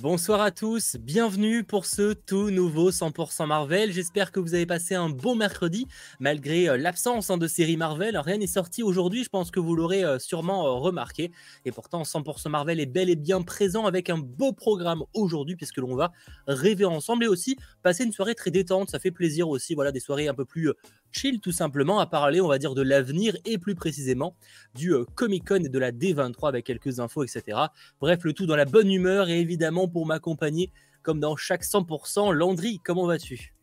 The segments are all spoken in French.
Bonsoir à tous, bienvenue pour ce tout nouveau 100% Marvel. J'espère que vous avez passé un bon mercredi malgré euh, l'absence hein, de série Marvel. Rien n'est sorti aujourd'hui, je pense que vous l'aurez euh, sûrement euh, remarqué. Et pourtant, 100% Marvel est bel et bien présent avec un beau programme aujourd'hui puisque l'on va rêver ensemble et aussi passer une soirée très détente. Ça fait plaisir aussi, voilà, des soirées un peu plus chill tout simplement à parler, on va dire, de l'avenir et plus précisément du euh, Comic Con et de la D23 avec quelques infos, etc. Bref, le tout dans la bonne humeur et évidemment pour m'accompagner, comme dans chaque 100%. Landry, comment vas-tu?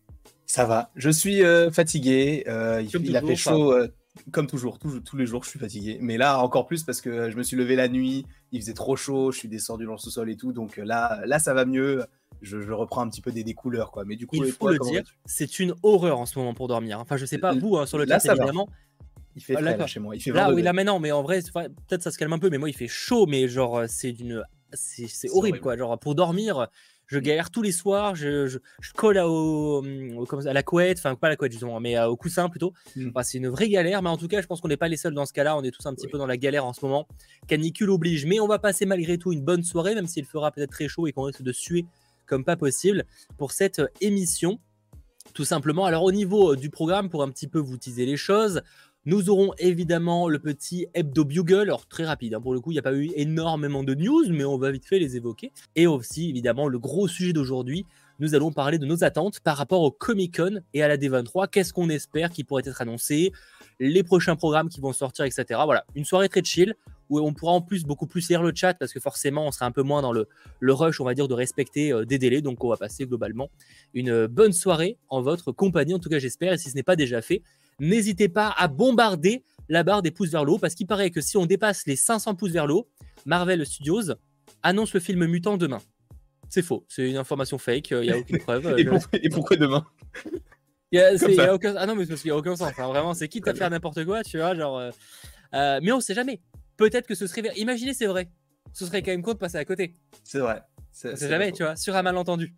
Ça va, je suis euh, fatigué, euh, il, a fait chaud. Comme toujours, tous les jours, je suis fatigué. Mais là, encore plus parce que je me suis levé la nuit, il faisait trop chaud, je suis descendu dans le sous-sol et tout. Donc là, là, ça va mieux je, reprends un petit peu des, couleurs, quoi. Mais du coup, il faut le dire, c'est une horreur en ce moment pour dormir. Enfin, je sais pas vous hein, sur le chat évidemment. Il fait frais chez moi. Il fait là, oui, là maintenant, mais en vrai, peut-être ça se calme un peu, mais moi, il fait chaud, mais genre, c'est d'une, c'est horrible, quoi. Genre, pour dormir, je galère tous les soirs, je, je, colle à, au, à la couette, enfin pas à la couette justement, mais au coussin plutôt. Mm. c'est une vraie galère, mais en tout cas, je pense qu'on n'est pas les seuls dans ce cas-là, on est tous un petit peu dans la galère en ce moment. Canicule oblige, mais on va passer malgré tout une bonne soirée, même s'il fera peut-être très chaud et qu'on risque de suer comme pas possible pour cette euh, émission. Tout simplement. Alors au niveau euh, du programme, pour un petit peu vous teaser les choses, nous aurons évidemment le petit hebdo bugle, alors très rapide, hein, pour le coup, il n'y a pas eu énormément de news, mais on va vite fait les évoquer. Et aussi, évidemment, le gros sujet d'aujourd'hui, nous allons parler de nos attentes par rapport au Comic Con et à la D23. Qu'est-ce qu'on espère qui pourrait être annoncé, les prochains programmes qui vont sortir, etc. Voilà, une soirée très chill où on pourra en plus beaucoup plus lire le chat parce que forcément on sera un peu moins dans le, rush, on va dire, de respecter euh, des délais. Donc on va passer globalement une bonne soirée en votre compagnie, en tout cas j'espère. Et si ce n'est pas déjà fait, n'hésitez pas à bombarder la barre des pouces vers le haut parce qu'il paraît que si on dépasse les 500 pouces vers le haut, Marvel Studios annonce le film Mutant demain. C'est faux, c'est une information fake, il n'y a aucune preuve. et, pourquoi, demain Ah non, mais parce qu'il n'y a aucun sens. vraiment, c'est quitte à faire n'importe quoi, tu vois. Genre, euh, euh, mais on sait jamais peut-être que ce serait. Imaginez, c'est vrai. Ce serait quand même con de passer à côté. C'est vrai. C'est jamais, tu vois, sur un malentendu.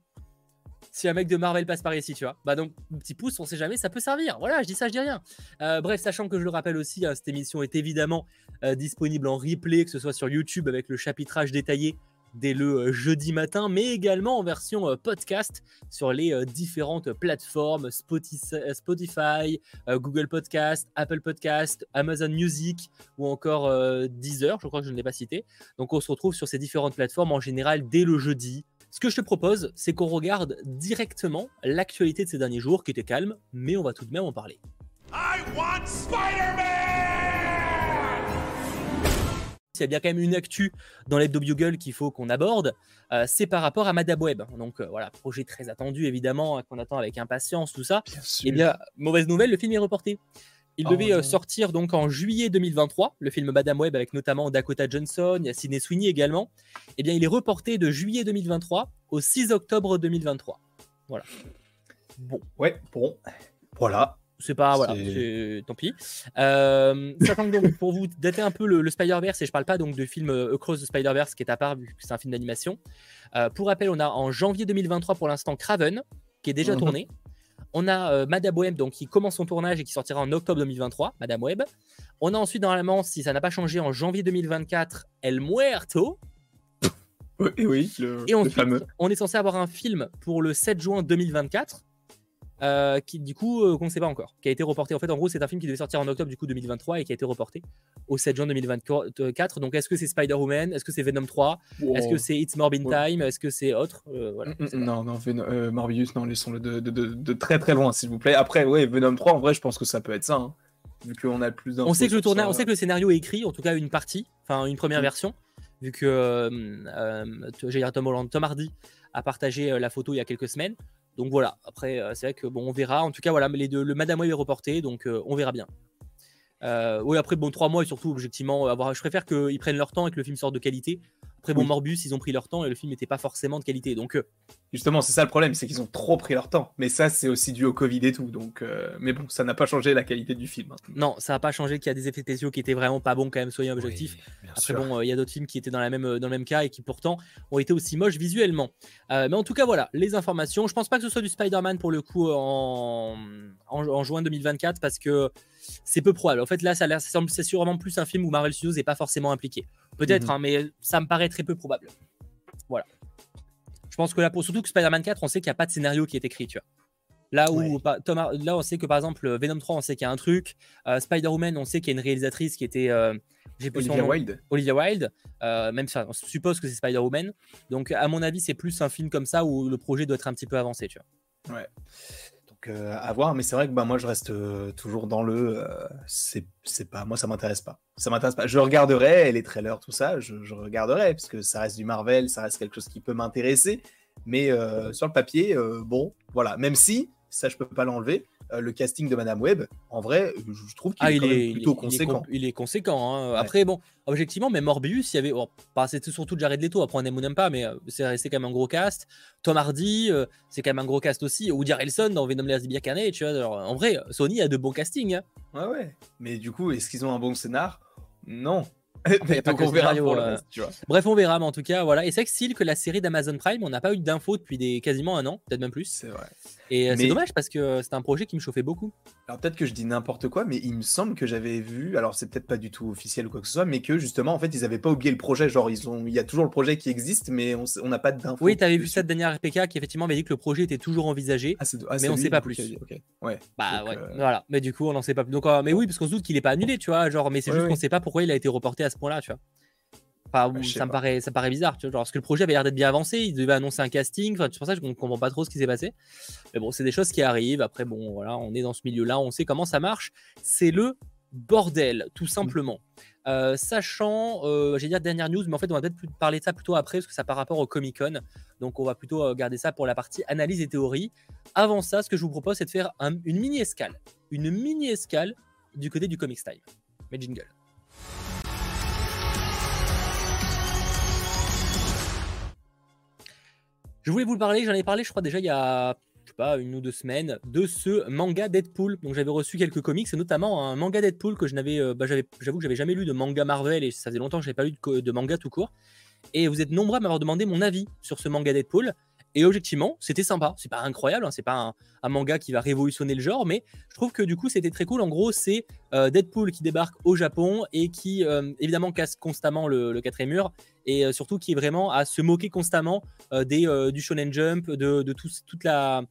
Si un mec de Marvel passe par ici, tu vois. Bah donc, petit pouce, on sait jamais, ça peut servir. Voilà, je dis ça, je dis rien. Euh, bref, sachant que je le rappelle aussi, hein, cette émission est évidemment euh, disponible en replay, que ce soit sur YouTube avec le chapitrage détaillé dès le euh, jeudi matin, mais également en version podcast sur les différentes plateformes Spotify, Google Podcast, Apple Podcast, Amazon Music ou encore Deezer, je crois que je ne l'ai pas cité. Donc on se retrouve sur ces différentes plateformes en général dès le jeudi. Ce que je te propose, c'est qu'on regarde directement l'actualité de ces derniers jours qui était calme, mais on va tout de même en parler. I want il y a bien quand même une actu dans l'hebdo Bugle qu'il faut qu'on aborde, euh, c'est par rapport à Madame Web. Donc euh, voilà, projet très attendu évidemment, qu'on attend avec impatience, tout ça. Et eh bien, mauvaise nouvelle, le film est reporté. Il oh devait euh, sortir donc en juillet 2023, le film Madame Web avec notamment Dakota Johnson, il y a Sidney Sweeney également. Eh bien, il est reporté de juillet 2023 au 6 octobre 2023. Voilà. Bon, ouais, bon. Voilà. C'est pas, voilà, tant pis. Euh, sachant que donc, pour vous dater un peu le, Spider-Verse, et je parle pas donc de film euh, Across the Spider-Verse qui est à part vu que c'est un film d'animation. Euh, pour rappel, on a en janvier 2023 pour l'instant Craven qui est déjà mhm. tourné. On a euh, Madame Web donc, qui commence son tournage et qui sortira en octobre 2023, Madame Web. On a ensuite, normalement, si ça n'a pas changé, en janvier 2024, El Muerto. Oui, oui, le, et ensuite, on est censé avoir un film pour le 7 juin 2024 euh, qui du coup euh, qu'on ne sait pas encore, qui a été reporté. En fait, en gros, c'est un film qui devait sortir en octobre du coup 2023 et qui a été reporté au 7 juin 2024. Donc, est-ce que c'est Spider-Woman? Est-ce que c'est Venom 3 Est-ce que c'est It's Morbin Time? Est-ce que c'est autre? Euh, voilà, mm, mm, Non, non, Morbius, non, laissons-le de, de, de, très très loin, s'il vous plaît. Après, ouais, Venom 3, en vrai, je pense que ça peut être ça. Hein, vu qu'on a plus On sait que le tournage, on sait que le scénario est écrit, en tout cas une partie, enfin une première mm. version, vu que j'ai Tom Tom Hardy a partagé la photo il y a quelques semaines. Donc voilà, après, euh, c'est vrai que bon, on verra. En tout cas, voilà, les deux, le Madame Web est reporté, donc euh, on verra bien. Euh, oui, après, bon, trois mois et surtout, objectivement, avoir, je préfère qu'ils prennent leur temps et que le film sorte de qualité. Après, bon, Morbus, ils ont pris leur temps et le film n'était pas forcément de qualité. Donc, justement, c'est ça le problème, c'est qu'ils ont trop pris leur temps. Mais ça, c'est aussi dû au Covid et tout. Donc, mais bon, ça n'a pas changé la qualité du film. Hein. Non, ça n'a pas changé qu'il y a des effets spéciaux qui étaient vraiment pas bons quand même, soyons objectifs. Après, bon, il y a d'autres films qui étaient dans, la même, dans le même cas et qui pourtant ont été aussi moches visuellement. mais en tout cas, voilà, les informations. Je pense pas que ce soit du Spider-Man pour le coup en, en juin 2024 parce que c'est peu probable. En fait, là, ça c'est sûrement plus un film où Marvel Studios n'est pas forcément impliqué. Peut-être, mhm. hein, mais ça me paraît très peu probable. Voilà. pense que là, pour, surtout que Spider-Man 4, on sait qu'il n'y a pas de scénario qui est écrit, tu vois. Là où Thomas, là, on sait que par exemple Venom 3, on sait qu'il y a un truc. Spider-Woman, on sait qu'il y a une réalisatrice qui était Olivia Wilde. Olivia Wilde. même ça, on suppose que c'est Spider-Woman. Donc, à mon avis, c'est plus un film comme ça où le projet doit être un petit peu avancé, tu vois. Ouais. Donc, à voir. Mais c'est vrai que bah, moi, je reste toujours dans le. c'est pas. Moi, ça m'intéresse pas. Ça m'intéresse pas. Je regarderai les trailers, tout ça. Je, je, regarderai parce que ça reste du Marvel, ça reste quelque chose qui peut m'intéresser. Mais sur le papier, bon, voilà. Même si, ça, je peux pas l'enlever euh, le casting de Madame Web, en vrai, je trouve qu'il ah, est, plutôt conséquent. Il est, conséquent. Hein. Après, bon, objectivement, mais Morbius, il y avait. Bon, c'était surtout Jared Leto, après on aime ou n'aime pas, mais euh, c'est resté quand même un gros cast. Tom Hardy, euh, c'est quand même un gros cast aussi. Woody Harrelson dans Venom Lesbian Carnage, tu vois. en vrai, Sony a de bons castings. Hein. Ouais, ouais. Mais du coup, est-ce qu'ils ont un bon scénar? Non. Bref, on verra, mais en tout cas, voilà. Et c'est que que la série d'Amazon Prime, on n'a pas eu d'infos depuis des, quasiment un an, peut-être même plus. C'est vrai. Et euh, c'est dommage parce que c'était un projet qui me chauffait beaucoup. Alors peut-être que je dis n'importe quoi, mais il me semble que j'avais vu, alors c'est peut-être pas du tout officiel ou quoi que ce soit, mais que justement, en fait, ils avaient pas oublié le projet. Genre, ils ont, il y a toujours le projet qui existe, mais on n'a pas d'infos. Oui, tu avais vu ça de Daniel RPK qui effectivement avait dit que le projet était toujours envisagé, ah, ah, mais on ne sait pas plus. Ouais. Bah ouais. Euh, voilà. Mais du coup, on n'en sait pas plus. Donc, euh, mais oui, parce qu'on se doute qu'il est pas annulé, tu vois. Genre, mais c'est juste qu'on qu'on sait pas pourquoi il a été reporté à ce point-là, tu vois. Enfin, ça, me paraît, ça paraît bizarre, tu vois, genre, parce que le projet avait l'air d'être bien avancé, il devait annoncer un casting, enfin, c'est pour ça que je ne comprends pas trop ce qui s'est passé. Mais bon, c'est des choses qui arrivent, après, bon, voilà, on est dans ce milieu-là, on sait comment ça marche. C'est le bordel, tout simplement. Euh, sachant, euh, j'ai dire dernière news, mais en fait, on va peut-être parler de ça plutôt après, parce que ça par rapport au Comic Con. Donc, on va plutôt euh, garder ça pour la partie analyse et théorie. Avant ça, ce que je vous propose, c'est de faire une mini-escale. Une mini-escale du côté du Comic Style. Mais jingle. Je voulais vous le parler, j'en ai parlé, je crois, déjà il y a pas, une ou deux semaines, de ce manga Deadpool. Donc j'avais reçu quelques comics, et notamment un manga Deadpool que je n'avais, euh, bah, j'avoue que j'avais jamais lu de manga Marvel, et ça faisait longtemps que je n'avais pas lu de, de, manga tout court. Et vous êtes nombreux à m'avoir demandé mon avis sur ce manga Deadpool. Et objectivement, c'était sympa. C'est pas incroyable, hein, c'est pas un, manga qui va révolutionner le genre, mais je trouve que du coup, c'était très cool. En gros, c'est euh, Deadpool qui débarque au Japon et qui, euh, évidemment, casse constamment le, quatrième mur et euh, surtout qui est vraiment à se moquer constamment des, du Shonen Jump, de, de toute la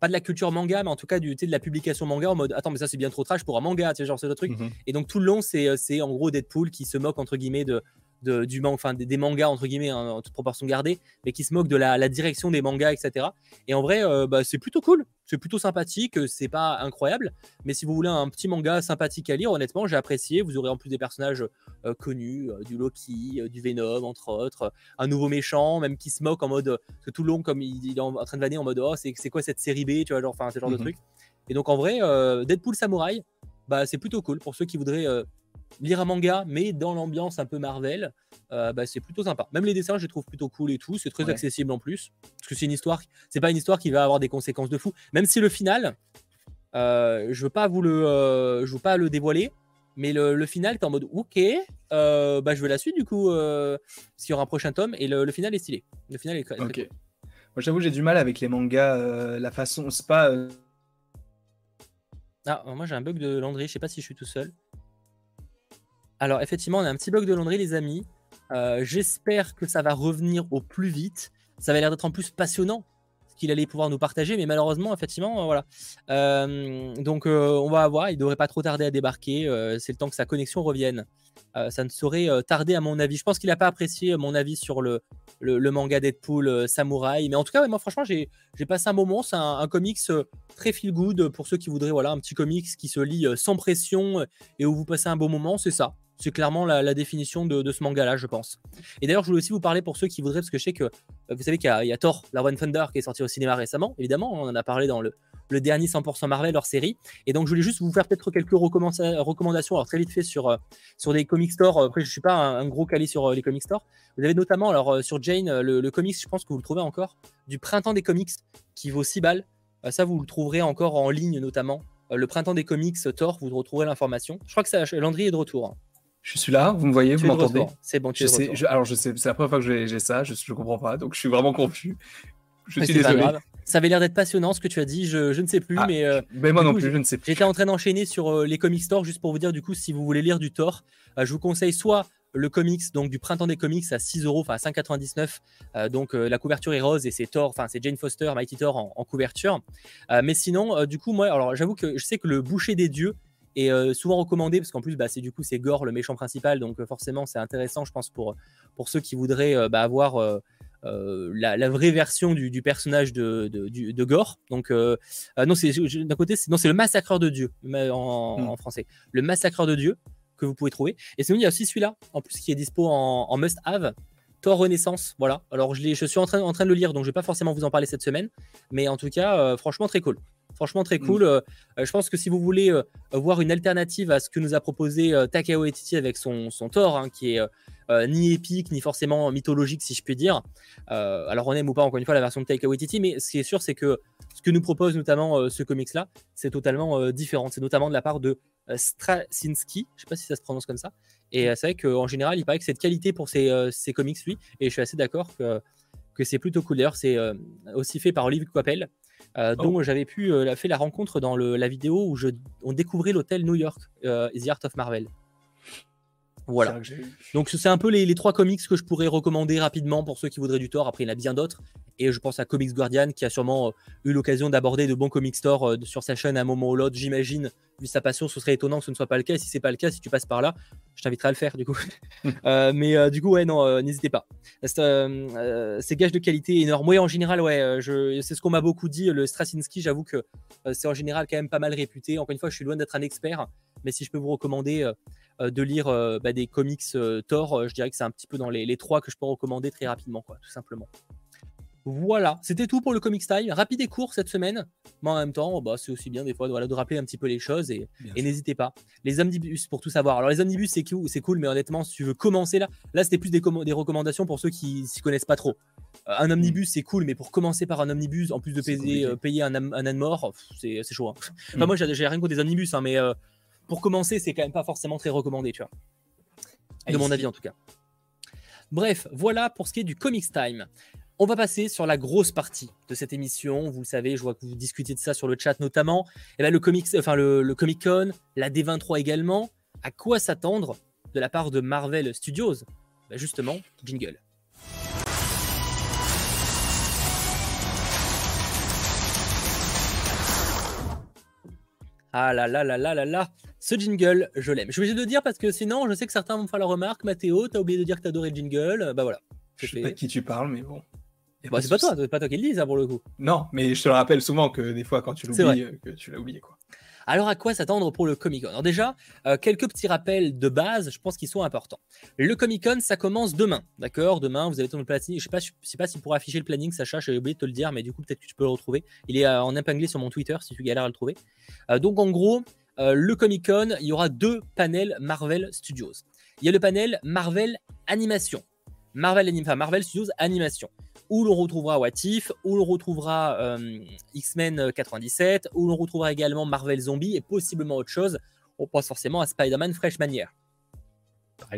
pas de la culture manga, mais en tout cas du, de la publication manga en mode attends, mais ça c'est bien trop trash pour un manga, tu sais, genre c'est le truc. Mm-hmm. Et donc tout le long, c'est en gros Deadpool qui se moque entre guillemets de, du enfin des, mangas entre guillemets hein, en toute proportion gardée, mais qui se moque de la, direction des mangas, etc. Et en vrai, euh, bah, c'est plutôt cool, c'est plutôt sympathique, c'est pas incroyable, mais si vous voulez un petit manga sympathique à lire, honnêtement, j'ai apprécié. Vous aurez en plus des personnages euh, connus, euh, du Loki, du Venom entre autres, un nouveau méchant, même qui se moque en mode que tout le long comme il, est en, train de vanner en mode oh c'est quoi cette série B, tu vois, genre enfin ce genre de mhm. truc. Et donc en vrai, Deadpool Samurai, bah c'est plutôt cool pour ceux qui voudraient lire un manga, mais dans l'ambiance un peu Marvel, euh, bah, c'est plutôt sympa. Même les dessins, je les trouve plutôt cool et tout. C'est très accessible en plus. Parce que c'est une histoire, c'est pas une histoire qui va avoir des conséquences de fou. Même si le final, euh, je veux pas vous le, euh, je veux pas le dévoiler, mais le, final, t'es en mode ok, bah je veux la suite du coup, s'il y aura un prochain tome, et le, final est stylé. Le final est très, Ok. Moi, j'avoue, j'ai du mal avec les mangas, la façon, c'est pas. Ah, moi j'ai un bug de Landry, je sais pas si je suis tout seul. Alors effectivement, on a un petit bug de laundry, les amis. Euh, j'espère que ça va revenir au plus vite. Ça va l'air d'être en plus passionnant ce qu'il allait pouvoir nous partager, mais malheureusement, effectivement, euh, voilà. Euh, donc on va voir. Il devrait pas trop tarder à débarquer. C'est le temps que sa connexion revienne. ça ne saurait tarder à mon avis. Je pense qu'il n'a pas apprécié mon avis sur le, le, manga Deadpool Samouraï. Mais en tout cas, moi franchement, j'ai passé un moment. C'est un, comics très feel good pour ceux qui voudraient voilà, un petit comics qui se lit sans pression et où vous passez un bon moment. C'est ça. C'est clairement la, définition de, ce manga-là, je pense. Et d'ailleurs, je voulais aussi vous parler pour ceux qui voudraient, parce que je sais que euh, vous savez qu'il y, a Thor, la One Thunder, qui est sorti au cinéma récemment, évidemment. On en a parlé dans le, dernier 100% Marvel hors série. Et donc, je voulais juste vous faire peut-être quelques recommandations, alors très vite fait sur, euh, sur des comic stores. Après, je ne suis pas un, gros quali sur euh, les comic stores. Vous avez notamment, alors sur Jane, le, le, comics, je pense que vous le trouvez encore, du Printemps des comics, qui vaut 6 balles. ça, vous le trouverez encore en ligne, notamment. le Printemps des comics, Thor, vous retrouverez l'information. Je crois que ça, Landry est de retour. Je suis là, vous me voyez, vous m'entendez C'est bon, tu je sais, Alors, je sais, c'est la première fois que j'ai ça, je ne comprends pas, donc je suis vraiment confus. Je suis désolé. Ça avait l'air d'être passionnant ce que tu as dit, je, je ne sais plus, ah, mais. Euh, moi non plus, je ne sais plus. J'étais en train d'enchaîner sur euh, les comic stores juste pour vous dire, du coup, si vous voulez lire du Thor, euh, je vous conseille soit le comics donc du printemps des comics à 6 euros, enfin à 5,99. donc la couverture est rose et c'est Thor, enfin c'est Jane Foster, Mighty Thor en, couverture. mais sinon, du coup, moi, alors j'avoue que je sais que le boucher des dieux est souvent recommandé parce qu'en plus, bah, c'est du coup c'est Gore le méchant principal, donc forcément c'est intéressant, je pense pour pour ceux qui voudraient bah, avoir euh, la, vraie version du, personnage de, de, Gore. Donc, euh, euh, non, c'est d'un côté, c'est le massacreur de Dieu hmm. en, français. Le massacreur de Dieu que vous pouvez trouver. Et sinon, il y a aussi celui-là, en plus, qui est dispo en, must-have. Thor Renaissance, voilà. Alors, je, je suis en train, en train de le lire, donc je vais pas forcément vous en parler cette semaine. Mais en tout cas, franchement, très cool. Franchement, très cool. Hmm. je pense que si vous voulez voir une alternative à ce que nous a proposé Takao Etiti avec son, son Thor, hein, qui est euh, ni épique, ni forcément mythologique, si je puis dire. Euh, alors, on aime ou pas, encore une fois, la version de Taika Waititi, mais ce qui est sûr, c'est que ce que nous propose notamment euh, ce comics-là, c'est totalement différent. C'est notamment de la part de Straczynski, je sais pas si ça se prononce comme ça. Et c'est vrai qu'en général, il paraît que c'est de qualité pour ses, comics, lui, et je suis assez d'accord que, que c'est plutôt cool. D'ailleurs, c'est aussi fait par Olivier Coppel. Oh. dont j'avais pu euh, fait la rencontre dans la vidéo où je, on découvrait l'hôtel New York, The Art of Marvel. Voilà. Donc c'est un peu les, trois comics que je pourrais recommander rapidement pour ceux qui voudraient du tort. Après, il y en a bien d'autres. Et je pense à Comics Guardian qui a sûrement euh, eu l'occasion d'aborder de bons comic stores euh, sur sa chaîne à un moment ou l'autre. J'imagine, vu sa passion, ce serait étonnant que ce ne soit pas le cas. si c'est pas le cas, si tu passes par là, je t'inviterai à le faire du coup. Euh, mais du coup, ouais, non, n'hésitez pas. c'est gage de qualité énorme. Oui, en général, ouais, c'est ce qu'on m'a beaucoup dit. Le Straczynski, j'avoue que c'est en général quand même pas mal réputé. Encore une fois, je suis loin d'être un expert, mais si je peux vous recommander euh, de lire euh, bah, des comics euh, Thor, je dirais que c'est un petit peu dans les, trois que je peux recommander très rapidement, quoi, tout simplement. Voilà, c'était tout pour le Comics Time. Rapide et court cette semaine, mais en même temps, bah, c'est aussi bien des fois voilà, de rappeler un petit peu les choses et, n'hésitez pas. Les omnibus pour tout savoir. Alors les omnibus c'est cool, c'est cool, mais honnêtement, si tu veux commencer là, là c'était plus des, des, recommandations pour ceux qui s'y connaissent pas trop. un omnibus c'est cool, mais pour commencer par un omnibus, en plus de payer, payer un, un âne mort, c'est chaud. Hein. Enfin, mm. moi j'ai rien contre des omnibus, hein, mais pour commencer, c'est quand même pas forcément très recommandé, tu vois. De mon avis en tout cas. Bref, voilà pour ce qui est du Comics Time. On va passer sur la grosse partie de cette émission. Vous le savez, je vois que vous discutez de ça sur le chat notamment. Et eh ben, le, comics, enfin, le, Comic Con, la D23 également. À quoi s'attendre de la part de Marvel Studios? Ben, Justement, jingle. Ah là là là là là là, ce jingle, je l'aime. Je suis obligé de le dire parce que sinon, je sais que certains vont me faire la remarque. Mathéo, t'as oublié de dire que t'adorais le jingle. Bah voilà. Je sais pas de qui tu parles, mais bon. Bah, c'est pas toi, c'est pas toi qui le dis, ça pour le coup. Non, mais je te le rappelle souvent que des fois, quand tu l'oublies, euh, que tu l'as oublié, quoi. Alors à quoi s'attendre pour le Comic Con Alors déjà, euh, quelques petits rappels de base, je pense qu'ils sont importants. Le Comic Con, ça commence demain, d'accord? Demain, vous avez ton planning. Je sais pas, je sais pas si pour afficher le planning, Sacha, j'ai oublié de te le dire, mais du coup peut-être que tu peux le retrouver. Il est euh, en épinglé sur mon Twitter si tu galères à le trouver. donc en gros, euh, le Comic Con, il y aura deux panels Marvel Studios. Il y a le panel Marvel Animation. Marvel, enfin, Marvel Studios Animation. Où l'on retrouvera What If, où l'on retrouvera euh, X-Men 97, où l'on retrouvera également Marvel Zombie et possiblement autre chose. On pense forcément à Spider-Man Fresh Manière.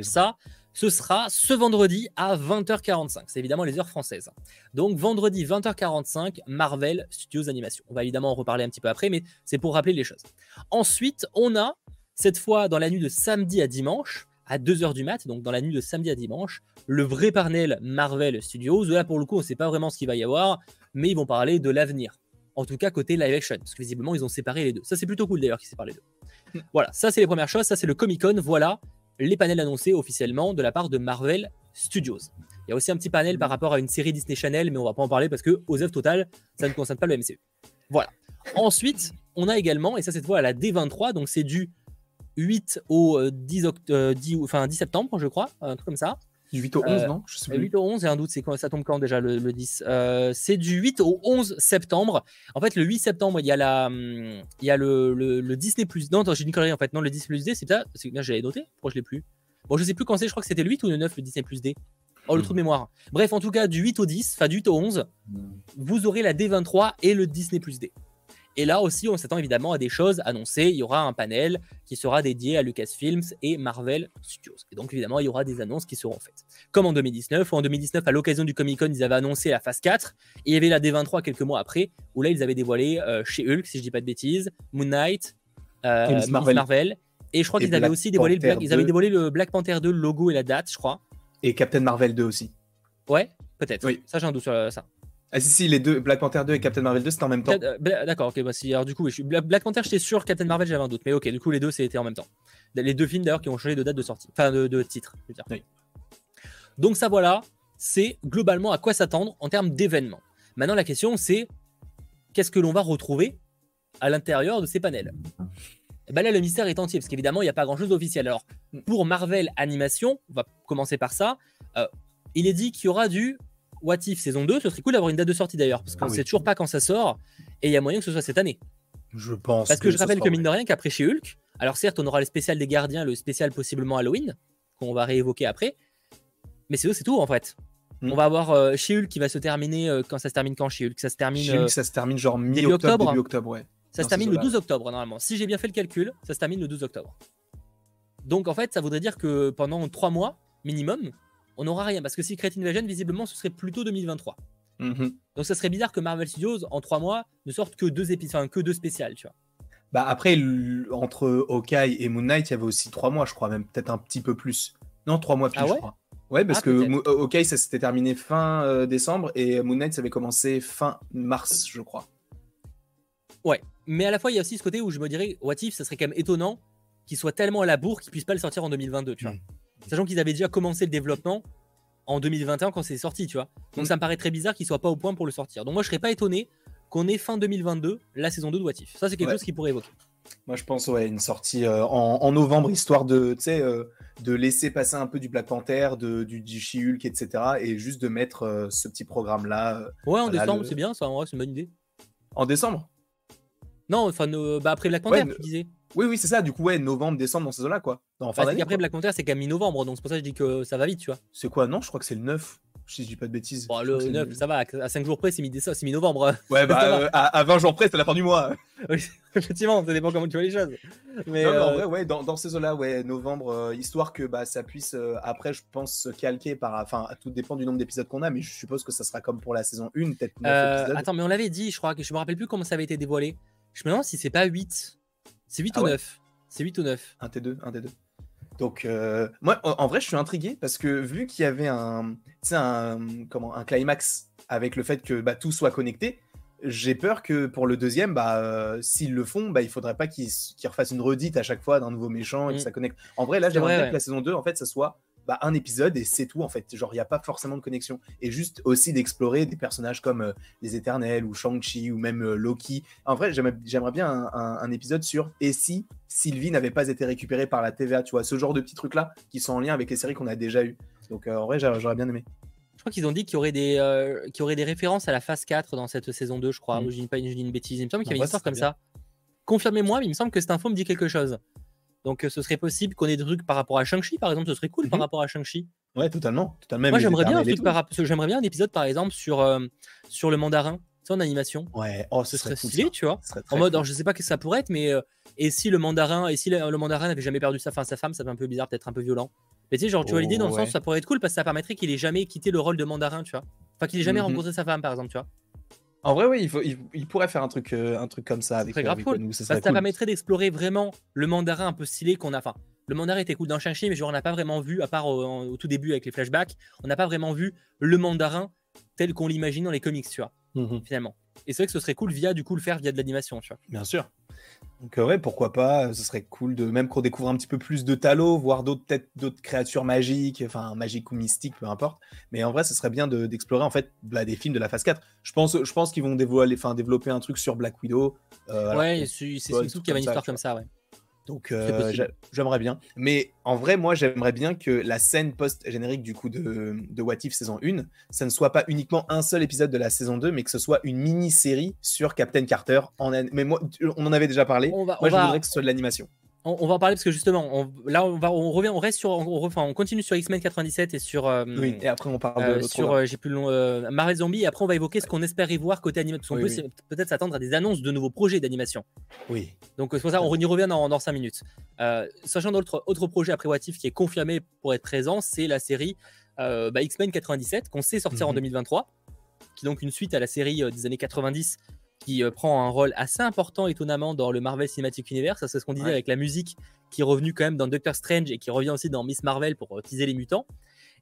Ça, ce sera ce vendredi à 20h45. C'est évidemment les heures françaises. Donc vendredi 20h45, Marvel Studios Animation. On va évidemment en reparler un petit peu après, mais c'est pour rappeler les choses. Ensuite, on a, cette fois dans la nuit de samedi à dimanche, à 2h du mat, donc dans la nuit de samedi à dimanche, le vrai panel Marvel Studios. Là, pour le coup, on ne sait pas vraiment ce qu'il va y avoir, mais ils vont parler de l'avenir. En tout cas, côté live action, parce que visiblement, ils ont séparé les deux. Ça, c'est plutôt cool d'ailleurs qu'ils séparent les deux. Voilà, ça, c'est les premières choses. Ça, c'est le Comic Con. Voilà les panels annoncés officiellement de la part de Marvel Studios. Il y a aussi un petit panel par rapport à une série Disney Channel, mais on va pas en parler parce que aux œuvres totales, ça ne concerne pas le MCU. Voilà. Ensuite, on a également, et ça cette fois à la D23, donc c'est du 8 au 10, euh, 10, euh, enfin, 10 septembre, je crois, un truc comme ça. Du 8 au 11, euh, non? Je sais 8 au 11, j'ai un doute, c'est quand ça tombe quand déjà le, 10 euh, C'est du 8 au 11 septembre. En fait, le 8 septembre, il y a, la, hum, il y a le, le, Disney Plus. Non, j'ai une connerie en fait. Non, le Disney Plus D, c'est ça? Là, j'avais noté. Pourquoi je l'ai plus? Bon, je sais plus quand c'est. Je crois que c'était le 8 ou le 9, le Disney Plus D. Oh, le hmm. trou de mémoire. Bref, en tout cas, du 8 au 10, enfin du 8 au 11, hmm. vous aurez la D23 et le Disney Plus D. Et là aussi, on s'attend évidemment à des choses annoncées. Il y aura un panel qui sera dédié à Lucasfilms et Marvel Studios. Et donc, évidemment, il y aura des annonces qui seront faites. Comme en 2019, où en 2019, à l'occasion du Comic Con, ils avaient annoncé la phase 4. Et il y avait la D23 quelques mois après, où là, ils avaient dévoilé euh, chez Hulk, si je dis pas de bêtises, Moon Knight, euh, Marvel. Et je crois qu'ils avaient aussi dévoilé le, Black, ils avaient dévoilé le Black Panther 2, le logo et la date, je crois. Et Captain Marvel 2 aussi. Ouais, peut-être. Oui. Ça, j'ai un doute sur ça. Ah si, si, les deux, Black Panther 2 et Captain Marvel 2, c'était en même temps. Euh, d'accord, ok, bah si, alors du coup, je Black Panther, j'étais sûr, Captain Marvel, j'avais un doute. Mais ok, du coup, les deux, c'était en même temps. Les deux films d'ailleurs qui ont changé de date de sortie, enfin de, titre, je veux dire. Oui. Donc ça, voilà, c'est globalement à quoi s'attendre en termes d'événements. Maintenant, la question, c'est qu'est-ce que l'on va retrouver à l'intérieur de ces panels? Et ben là, le mystère est entier, parce qu'évidemment, il n'y a pas grand-chose d'officiel. Alors, pour Marvel Animation, on va commencer par ça. Euh, il est dit qu'il y aura du What If saison 2. Ce serait cool d'avoir une date de sortie d'ailleurs, parce qu'on ne ah sait toujours pas quand ça sort, et il y a moyen que ce soit cette année. Je pense. Parce que, je rappelle que, mine de rien, qu'après chez Hulk, alors certes, on aura le spécial des gardiens, le spécial possiblement Halloween, qu'on va réévoquer après, mais c'est tout en fait. Hmm. On va avoir euh, chez Hulk qui va se terminer euh, quand ça se termine quand chez Hulk? Ça se termine. Chez Hulk, ça se termine genre mi-octobre. Début octobre, ouais. Ça se termine le 12 octobre normalement. Si j'ai bien fait le calcul, ça se termine le 12 octobre. Donc en fait, ça voudrait dire que pendant 3 mois minimum, on n'aura rien. Parce que Secret Invasion, visiblement, ce serait plutôt 2023. Mhm. Donc ça serait bizarre que Marvel Studios, en 3 mois, ne sorte que deux épisodes, enfin que deux spéciales, tu vois. Bah après, entre Hawkeye et Moon Knight, il y avait aussi 3 mois, je crois, même peut-être un petit peu plus. Non, 3 mois plus, ah je crois. Ouais, parce ah, que Hawkeye, ça s'était terminé fin euh, décembre et Moon Knight, ça avait commencé fin mars, je crois. Ouais, mais à la fois, il y a aussi ce côté où je me dirais, What If, ça serait quand même étonnant qu'il soit tellement à la bourre qu'il puisse pas le sortir en 2022, tu vois. Mm. Sachant qu'ils avaient déjà commencé le développement en 2021 quand c'est sorti, tu vois. Donc mm. ça me paraît très bizarre qu'il soit pas au point pour le sortir. Donc moi, je serais pas étonné qu'on ait fin 2022 la saison 2 de What If. Ça, c'est quelque chose qui pourrait évoquer. Moi, je pense, ouais, une sortie euh, en, novembre, histoire de, euh, de laisser passer un peu du Black Panther, de, du, du She-Hulk, etc. Et juste de mettre euh, ce petit programme-là. ouais, en décembre, c'est bien, ça, en vrai, c'est une bonne idée. En décembre? Non, enfin, bah, après Black Panther, tu disais. Oui, oui, c'est ça. Du coup, ouais, novembre, décembre, dans ces eaux-là, quoi. Enfin, bah, après Black Panther, c'est même mi-novembre, donc c'est pour ça que je dis que ça va vite, tu vois. C'est quoi? Non, je crois que c'est le 9. Si je dis pas de bêtises. Bon, le 9, ça va, à 5 jours près, c'est mi-novembre. Ouais, bah, euh, à, 20 jours près, c'est la fin du mois. oui, effectivement, ça dépend comment tu vois les choses. Mais, non, en euh, vrai, ouais, dans, dans ces eaux-là, ouais, novembre, euh, histoire que bah, ça puisse, après, je pense, se calquer par. Enfin, tout dépend du nombre d'épisodes qu'on a, mais je suppose que ça sera comme pour la saison 1, peut-être Attends, mais on l'avait dit, je crois, que je me rappelle plus comment ça avait été dévoilé. Je me demande si c'est pas 8. C'est 8 ah ou 9. C'est 8 ou 9. Un T2, un T2. Donc, euh, moi, en vrai, je suis intrigué parce que vu qu'il y avait un, un, comment, un climax avec le fait que bah, tout soit connecté, j'ai peur que pour le deuxième, bah, euh, s'ils le font, bah, il faudrait pas qu'ils refassent une redite à chaque fois d'un nouveau méchant et que mm. ça connecte. En vrai, là, j'aimerais bien que la saison 2, en fait, ça soit bah, un épisode et c'est tout en fait. Genre, il n'y a pas forcément de connexion. Et juste aussi d'explorer des personnages comme euh, les Éternels ou Shang-Chi ou même euh, Loki. En vrai, j'aimerais bien un, épisode sur et si Sylvie n'avait pas été récupérée par la TVA, tu vois, ce genre de petits trucs-là qui sont en lien avec les séries qu'on a déjà eues. Donc, euh, en vrai, j'aurais bien aimé. Je crois qu'ils ont dit qu'il y, aurait des, y aurait des références à la phase 4 dans cette saison 2, je crois. Mm. je dis pas une, une, bêtise. Il me semble qu'il y avait une histoire comme ça. Confirmez-moi, mais il me semble que cette info me dit quelque chose. Donc ce serait possible qu'on ait des trucs par rapport à Shang-Chi, par exemple, ce serait cool par mhm. rapport à Shang-Chi. Ouais, totalement. Moi, j'aimerais bien, un j'aimerais bien un épisode, par exemple, sur, euh, sur le mandarin, c'est en animation. Ouais, oh, ce, serait, stylé, tu vois. En mode, alors, je sais pas ce que ça pourrait être, mais euh, et si le mandarin, et si le, mandarin n'avait jamais perdu sa, fin, sa femme, ça fait un peu bizarre, peut-être un peu violent. Mais tu sais, genre, tu vois l'idée dans le sens, ça pourrait être cool parce que ça permettrait qu'il ait jamais quitté le rôle de mandarin, tu vois. Enfin, qu'il ait jamais mhm. rencontré sa femme, par exemple, tu vois. En vrai, oui, il, faut, il, pourrait faire un truc, euh, un truc comme ça avec, grave cool. Ça, permettrait d'explorer vraiment le mandarin un peu stylé qu'on a. Enfin, le mandarin était cool dans Shang-Chi, mais genre, on n'a pas vraiment vu, à part au, tout début avec les flashbacks, on n'a pas vraiment vu le mandarin tel qu'on l'imagine dans les comics, tu vois, mhm. finalement. Et c'est vrai que ce serait cool via, du coup, le faire via de l'animation, tu vois. Bien sûr. Donc, euh, ouais, pourquoi pas, ce serait cool de même qu'on découvre un petit peu plus de Talo, voir d'autres peut-être d'autres créatures magiques, enfin magiques ou mystiques, peu importe. Mais en vrai, ce serait bien d'explorer en fait bah, des films de la phase 4. Je pense, je pense qu'ils vont dévoiler, développer un truc sur Black Widow. Euh, ouais, c'est surtout qu'il y avait une histoire comme ça, ouais. Donc euh, j'aimerais bien. Mais en vrai, moi, j'aimerais bien que la scène post-générique du coup de, de What If saison 1, ça ne soit pas uniquement un seul épisode de la saison 2, mais que ce soit une mini-série sur Captain Carter. En... Mais moi, on en avait déjà parlé. moi, je voudrais que ce soit de l'animation on, va en parler parce que justement, là, on, va, on revient, on reste sur, on, on continue sur X-Men 97 et sur. Euh, oui, et après on parle de euh, sur, euh, j'ai plus long, Marvel Zombie. Et après, on va évoquer ce qu'on espère y voir côté animation. On peut peut-être s'attendre à des annonces de nouveaux projets d'animation. Oui. Donc c'est pour ça, on y revient dans, dans 5 minutes. sachant d'autres autre projet après What qui est confirmé pour être présent, c'est la série bah, X-Men 97 qu'on sait sortir en 2023, mhm. qui est donc une suite à la série des années 90 qui prend un rôle assez important étonnamment dans le Marvel Cinematic Universe. C'est ce qu'on disait avec la musique qui est revenue quand même dans Doctor Strange et qui revient aussi dans Miss Marvel pour teaser les mutants.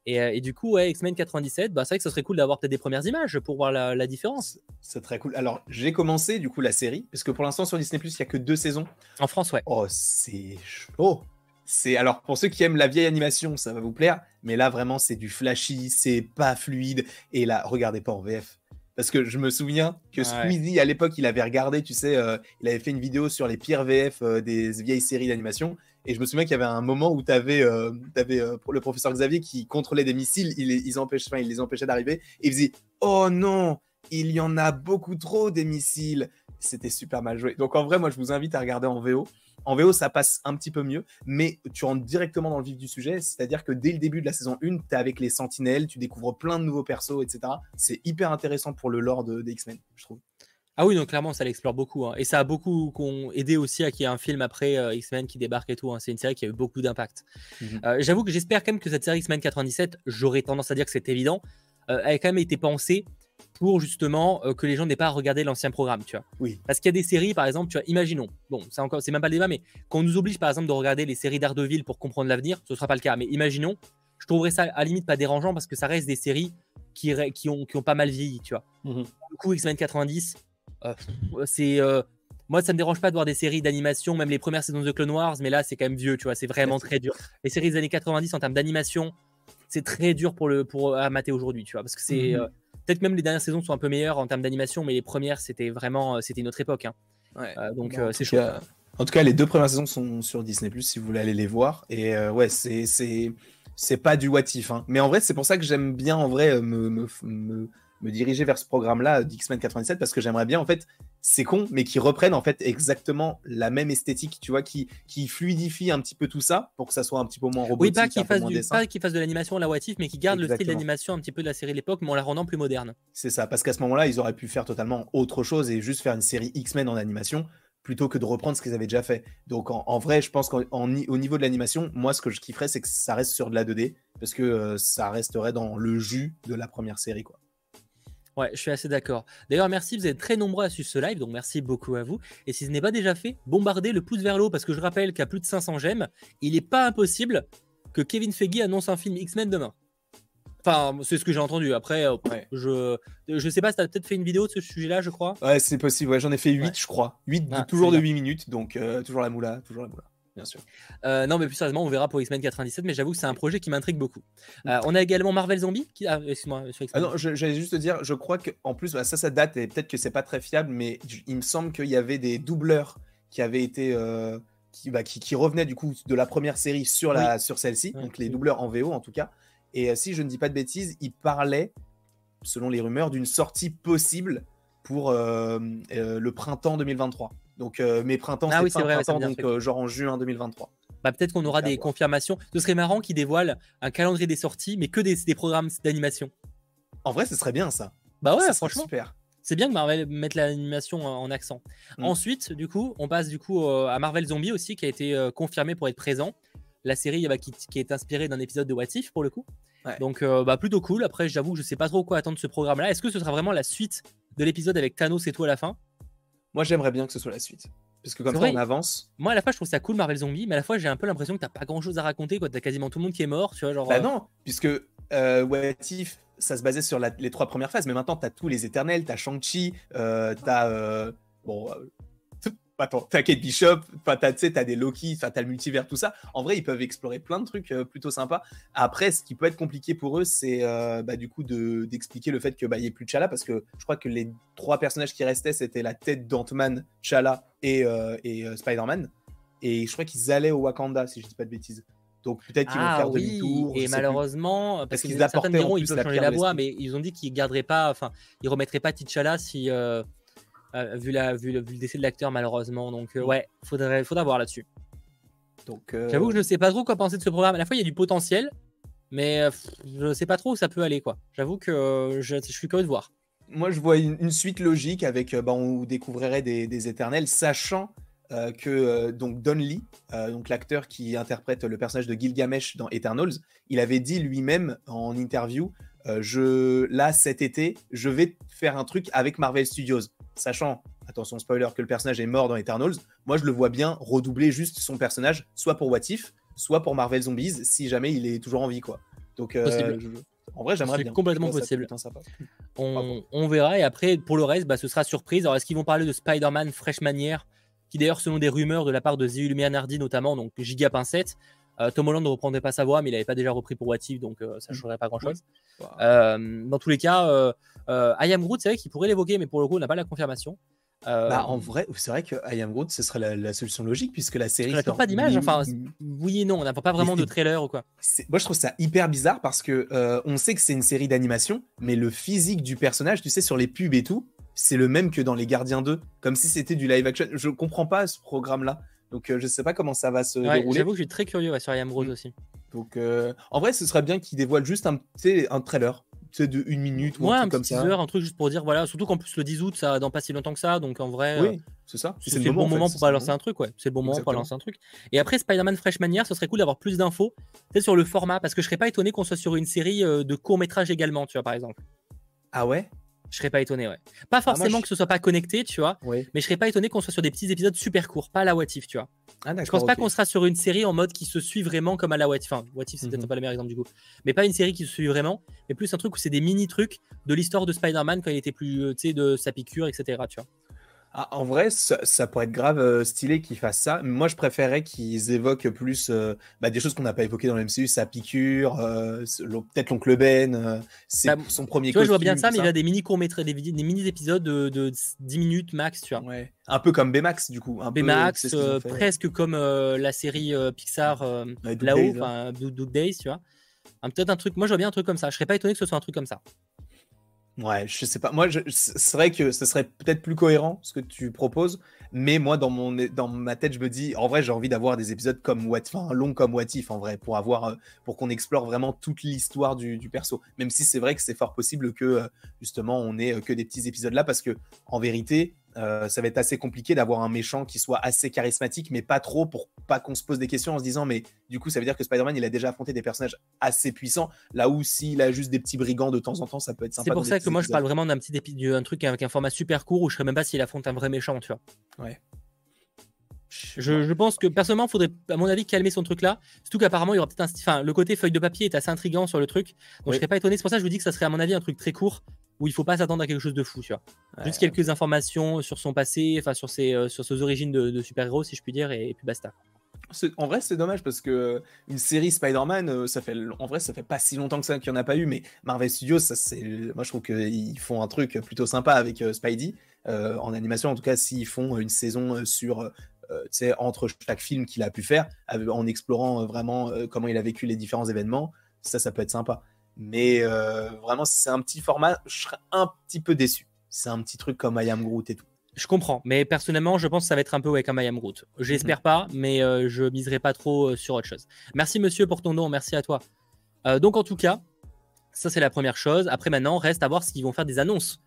Et, du coup, ouais, X-Men 97, bah, c'est vrai que ce serait cool d'avoir peut-être des premières images pour voir la, différence. C'est très cool. Alors, j'ai commencé du coup la série, parce que pour l'instant sur Disney, il n'y a que deux saisons. En France, ouais. Oh, c'est chaud. C'est alors pour ceux qui aiment la vieille animation, ça va vous plaire, mais là vraiment c'est du flashy, c'est pas fluide et là regardez pas en VF parce que je me souviens que Squeezie à l'époque il avait regardé, tu sais, euh, il avait fait une vidéo sur les pires VF euh, des vieilles séries d'animation. Et je me souviens qu'il y avait un moment où tu avais, euh, le professeur Xavier qui contrôlait des missiles, il, ils, il les empêchait d'arriver. Et il faisait oh non il y en a beaucoup trop des missiles. C'était super mal joué. Donc en vrai, moi je vous invite à regarder en VO. En VO, ça passe un petit peu mieux, mais tu rentres directement dans le vif du sujet, c'est-à-dire que dès le début de la saison 1, tu es avec les sentinelles, tu découvres plein de nouveaux persos, etc. C'est hyper intéressant pour le lore des X-Men, je trouve. Ah oui, donc clairement, ça l'explore beaucoup. Hein. Et ça a beaucoup aidé aussi à qu'il y ait un film après euh, X-Men qui débarque et tout. Hein. C'est une série qui a eu beaucoup d'impact. Mhm. Euh, j'avoue que j'espère quand même que cette série X-Men 97, j'aurais tendance à dire que c'est évident, euh, a quand même été pensée pour justement euh, que les gens n'aient pas à regarder l'ancien programme, tu vois. Oui. Parce qu'il y a des séries, par exemple, tu vois, imaginons, bon, c'est encore, c'est même pas le débat, mais qu'on nous oblige, par exemple, de regarder les séries d'Ardeville pour comprendre l'avenir, ce sera pas le cas. Mais imaginons, je trouverais ça à limite pas dérangeant parce que ça reste des séries qui, qui, ont, qui ont pas mal vieilli, tu vois. Du coup, X-Men 90, euh, c'est. Euh, moi, ça me dérange pas de voir des séries d'animation, même les premières saisons de Clone Wars, mais là, c'est quand même vieux, tu vois, c'est vraiment très dur. Les séries des années 90 en termes d'animation, c'est très dur pour le pour à mater aujourd'hui, tu vois, parce que c'est mhm. Peut-être même les dernières saisons sont un peu meilleures en termes d'animation, mais les premières, c'était vraiment euh, c'était une autre époque. Hein. Euh, donc euh, c'est chaud. en tout cas, les deux premières saisons sont sur Disney Plus si vous voulez aller les voir. Et ouais, c'est c'est pas du what if. Hein. Mais en vrai, c'est pour ça que j'aime bien en vrai me, me, me diriger vers ce programme-là d'X-Men 97 parce que j'aimerais bien en fait, c'est con, mais qui reprennent en fait exactement la même esthétique, tu vois, qui, qui fluidifie un petit peu tout ça pour que ça soit un petit peu moins robotique. Oui, pas qu'il fasse, fasse, de l'animation la what if, mais qui garde le style d'animation un petit peu de la série de l'époque, mais en la rendant plus moderne. C'est ça, parce qu'à ce moment-là, ils auraient pu faire totalement autre chose et juste faire une série X-Men en animation plutôt que de reprendre ce qu'ils avaient déjà fait. Donc en, vrai, je pense qu'au niveau de l'animation, moi ce que je kifferais, c'est que ça reste sur de la 2D, parce que euh, ça resterait dans le jus de la première série. quoi. Ouais, je suis assez d'accord. D'ailleurs, merci, vous êtes très nombreux à suivre ce live, donc merci beaucoup à vous. Et si ce n'est pas déjà fait, bombardez le pouce vers le haut, parce que je rappelle qu'à plus de 500 j'aime, il n'est pas impossible que Kevin Feige annonce un film X-Men demain. Enfin, c'est ce que j'ai entendu. Après, euh, je je sais pas si tu as peut-être fait une vidéo de ce sujet-là, je crois? Ouais, c'est possible. Ouais, j'en ai fait 8, je crois. 8, ah, toujours de 8 minutes, donc euh, toujours la moula, toujours la moula bien sûr. Euh, non, mais plus sérieusement, on verra pour X-Men 97, mais j'avoue que c'est un projet qui m'intrigue beaucoup. Euh, on a également Marvel Zombie. Qui... Ah, excuse-moi, ah non, j'allais juste te dire, je crois qu'en plus, bah, ça, ça date et peut-être que c'est pas très fiable, mais il me semble qu'il y avait des doubleurs qui avaient été. Euh, bah, qui, qui, revenaient du coup de la première série sur, la, sur celle-ci, donc les doubleurs en VO en tout cas. Et si je ne dis pas de bêtises, ils parlaient, selon les rumeurs, d'une sortie possible pour le printemps 2023. Donc euh, mes printemps, ah, oui, c'est vrai, printemps, donc euh, genre en juin 2023. Bah, peut-être qu'on aura des confirmations. Ce serait marrant qu'ils dévoilent un calendrier des sorties, mais que des, programmes d'animation. En vrai, ce serait bien ça. Bah ouais, franchement. Super. C'est bien que Marvel mette l'animation en accent. Mm. Ensuite, du coup, on passe du coup euh, à Marvel Zombie aussi, qui a été confirmé pour être présent. La série bah, qui, est inspirée d'un épisode de What If pour le coup. Donc bah, plutôt cool. Après, j'avoue que je sais pas trop quoi attendre de ce programme-là. Est-ce que ce sera vraiment la suite de l'épisode avec Thanos et tout à la fin? Moi, j'aimerais bien que ce soit la suite. Parce que comme ça, on avance. Moi, à la fois, je trouve ça cool Marvel Zombie, mais à la fois, j'ai un peu l'impression que t'as pas grand chose à raconter. Tu T'as quasiment tout le monde qui est mort, tu vois. Genre, bah euh. non, puisque euh, What If, ça se basait sur les trois premières phases, mais maintenant, t'as tous les éternels, t'as Shang-Chi, euh, t'as. Euh, bon, Attends, t'as Kate Bishop, t'as as des Loki, t'as le multivers, tout ça. En vrai, ils peuvent explorer plein de trucs euh, plutôt sympas. Après, ce qui peut être compliqué pour eux, c'est euh, bah, du coup d'expliquer le fait qu'il bah, n'y ait plus de Chala, parce que je crois que les trois personnages qui restaient, c'était la tête d'Ant-Man, Chala et, euh, et Spider-Man. Et je crois qu'ils allaient au Wakanda, si je dis pas de bêtises. Donc peut-être qu'ils vont ah faire demi-tour. Et malheureusement, parce, qu'ils diront ils peuvent changer la voix, mais ils ont dit qu'ils garderaient pas, enfin, ils remettraient pas T'Challa si euh, vu, la, vu, le, décès de l'acteur malheureusement. Donc euh, ouais, faudrait, faudra voir là-dessus. Donc euh, j'avoue que je ne sais pas trop quoi penser de ce programme. À la fois il y a du potentiel, mais je ne sais pas trop où ça peut aller quoi. J'avoue que je, suis curieux de voir. Moi je vois une, suite logique avec bah, on découvrirait des, éternels, sachant que donc Don Lee, donc l'acteur qui interprète le personnage de Gilgamesh dans Eternals, il avait dit lui-même en interview je là cet été je vais faire un truc avec Marvel Studios sachant attention spoiler, que le personnage est mort dans Eternals, moi je le vois bien redoubler juste son personnage, soit pour What If, soit pour Marvel Zombies, si jamais il est toujours en vie, quoi. Donc, euh, en vrai, j'aimerais bien. C'est complètement possible. On, on, verra. Et après, pour le reste, bah, ce sera surprise. Alors, est-ce qu'ils vont parler de Spider-Man Freshman Year qui d'ailleurs, selon des rumeurs de la part de The Illuminati notamment, donc Giga Pincette, euh, Tom Holland ne reprendrait pas sa voix, mais il n'avait pas déjà repris pour What If, donc euh, ça ne mm. changerait pas grand-chose. Dans tous les cas, I Am Groot, c'est vrai qu'il pourrait l'évoquer, mais pour le coup, on n'a pas la confirmation. Bah, en vrai, c'est vrai que I Am Groot, ce serait la, solution logique puisque la série. On n'a pas d'image, enfin, oui et non, on n'a pas vraiment de trailer ou quoi. Moi, je trouve ça hyper bizarre parce que on sait que c'est une série d'animation, mais le physique du personnage, tu sais, sur les pubs et tout, c'est le même que dans Les Gardiens 2, comme si c'était du live action. Je comprends pas ce programme-là. Donc, euh, je sais pas comment ça va se dérouler. J'avoue que je suis très curieux sur Iam Rose mm. aussi. Donc, euh, en vrai, ce serait bien qu'il dévoile juste un, un trailer de une minute ou un truc comme ça. un truc juste pour dire voilà, surtout qu'en plus le 10 août, ça dans pas si longtemps que ça, donc en vrai, oui, euh, c'est ça. C'est le, bon moment pour pas lancer un truc, ouais. C'est le bon moment pour lancer un truc. Et après Spider-Man Freshman Year, ce serait cool d'avoir plus d'infos, peut-être sur le format, parce que je serais pas étonné qu'on soit sur une série de courts métrages également, tu vois par exemple. Ah ouais? Je serais pas étonné, ouais. Pas ah, forcément que ce soit pas connecté, tu vois. Mais je serais pas étonné qu'on soit sur des petits épisodes super courts, pas à la What If, tu vois. Ah, je pense pas qu'on sera sur une série en mode qui se suit vraiment comme à la What If. Enfin, What If, c'est peut-être mhm. pas le meilleur exemple du coup. Mais pas une série qui se suit vraiment, mais plus un truc où c'est des mini trucs de l'histoire de Spider-Man quand il était plus, euh, tu sais, de sa piqûre, etc. Tu vois. Ah, en vrai, ça, pourrait être grave euh, stylé qu'ils fassent ça. Moi, je préférais qu'ils évoquent plus euh, bah, des choses qu'on n'a pas évoquées dans le MCU, sa piqûre, euh, peut-être l'oncle Ben, bah, son premier tu vois, je vois bien ça, mais il y a des mini courts des, des mini épisodes de, 10 minutes max, tu vois. Ouais. Un peu comme Baymax, du coup. Un Baymax, presque comme la série Pixar là-haut, enfin, Doug Days, tu vois. Peut-être un truc, moi, je vois bien un truc comme ça. Je serais pas étonné que ce soit un truc comme ça. Ouais, je sais pas. Moi, c'est vrai que ce serait peut-être plus cohérent ce que tu proposes, mais moi, dans, mon, dans ma tête, je me dis, en vrai, j'ai envie d'avoir des épisodes comme What, enfin, long comme What If, en vrai, pour avoir, euh, pour qu'on explore vraiment toute l'histoire du, du, perso. Même si c'est vrai que c'est fort possible que, euh, justement, on ait euh, que des petits épisodes là, parce que, en vérité, euh, ça va être assez compliqué d'avoir un méchant qui soit assez charismatique, mais pas trop pour pas qu'on se pose des questions en se disant, mais du coup, ça veut dire que Spider-Man, il a déjà affronté des personnages assez puissants. Là où s'il a juste des petits brigands de temps en temps, ça peut être sympa. C'est pour ça que moi, je parle vraiment d'un petit un truc avec un format super court où je serais même pas s'il affronte un vrai méchant, tu vois. Ouais. Je, pense que personnellement, il faudrait, à mon avis, calmer son truc là. Surtout qu'apparemment, il y aura peut-être un. Enfin, le côté feuille de papier est assez intriguant sur le truc. Donc, je serais pas étonné. C'est pour ça que je vous dis que ça serait, à mon avis, un truc très court où il faut pas s'attendre à quelque chose de fou, tu vois. Juste quelques informations sur son passé, enfin sur ses, euh, sur ses origines de, super-héros, si je puis dire, et, puis basta. En vrai, c'est dommage parce que une série Spider-Man, euh, ça fait, en vrai, ça fait pas si longtemps que ça qu'il n'y en a pas eu, mais Marvel Studios, ça, c'est, moi je trouve qu'ils font un truc plutôt sympa avec euh, Spidey en animation. En tout cas, s'ils font une saison sur, entre chaque film qu'il a pu faire, en explorant vraiment comment il a vécu les différents événements, ça, ça peut être sympa. Mais euh, vraiment, si c'est un petit format, je serais un petit peu déçu. C'est un petit truc comme I Am Groot et tout. Je comprends, mais personnellement, je pense que ça va être un peu comme I Am Groot. J'espère mhm. pas, mais euh, je miserai pas trop euh, sur autre chose. Merci monsieur pour ton nom, merci à toi. donc en tout cas, ça c'est la première chose. Après maintenant, reste à voir s'ils vont faire des annonces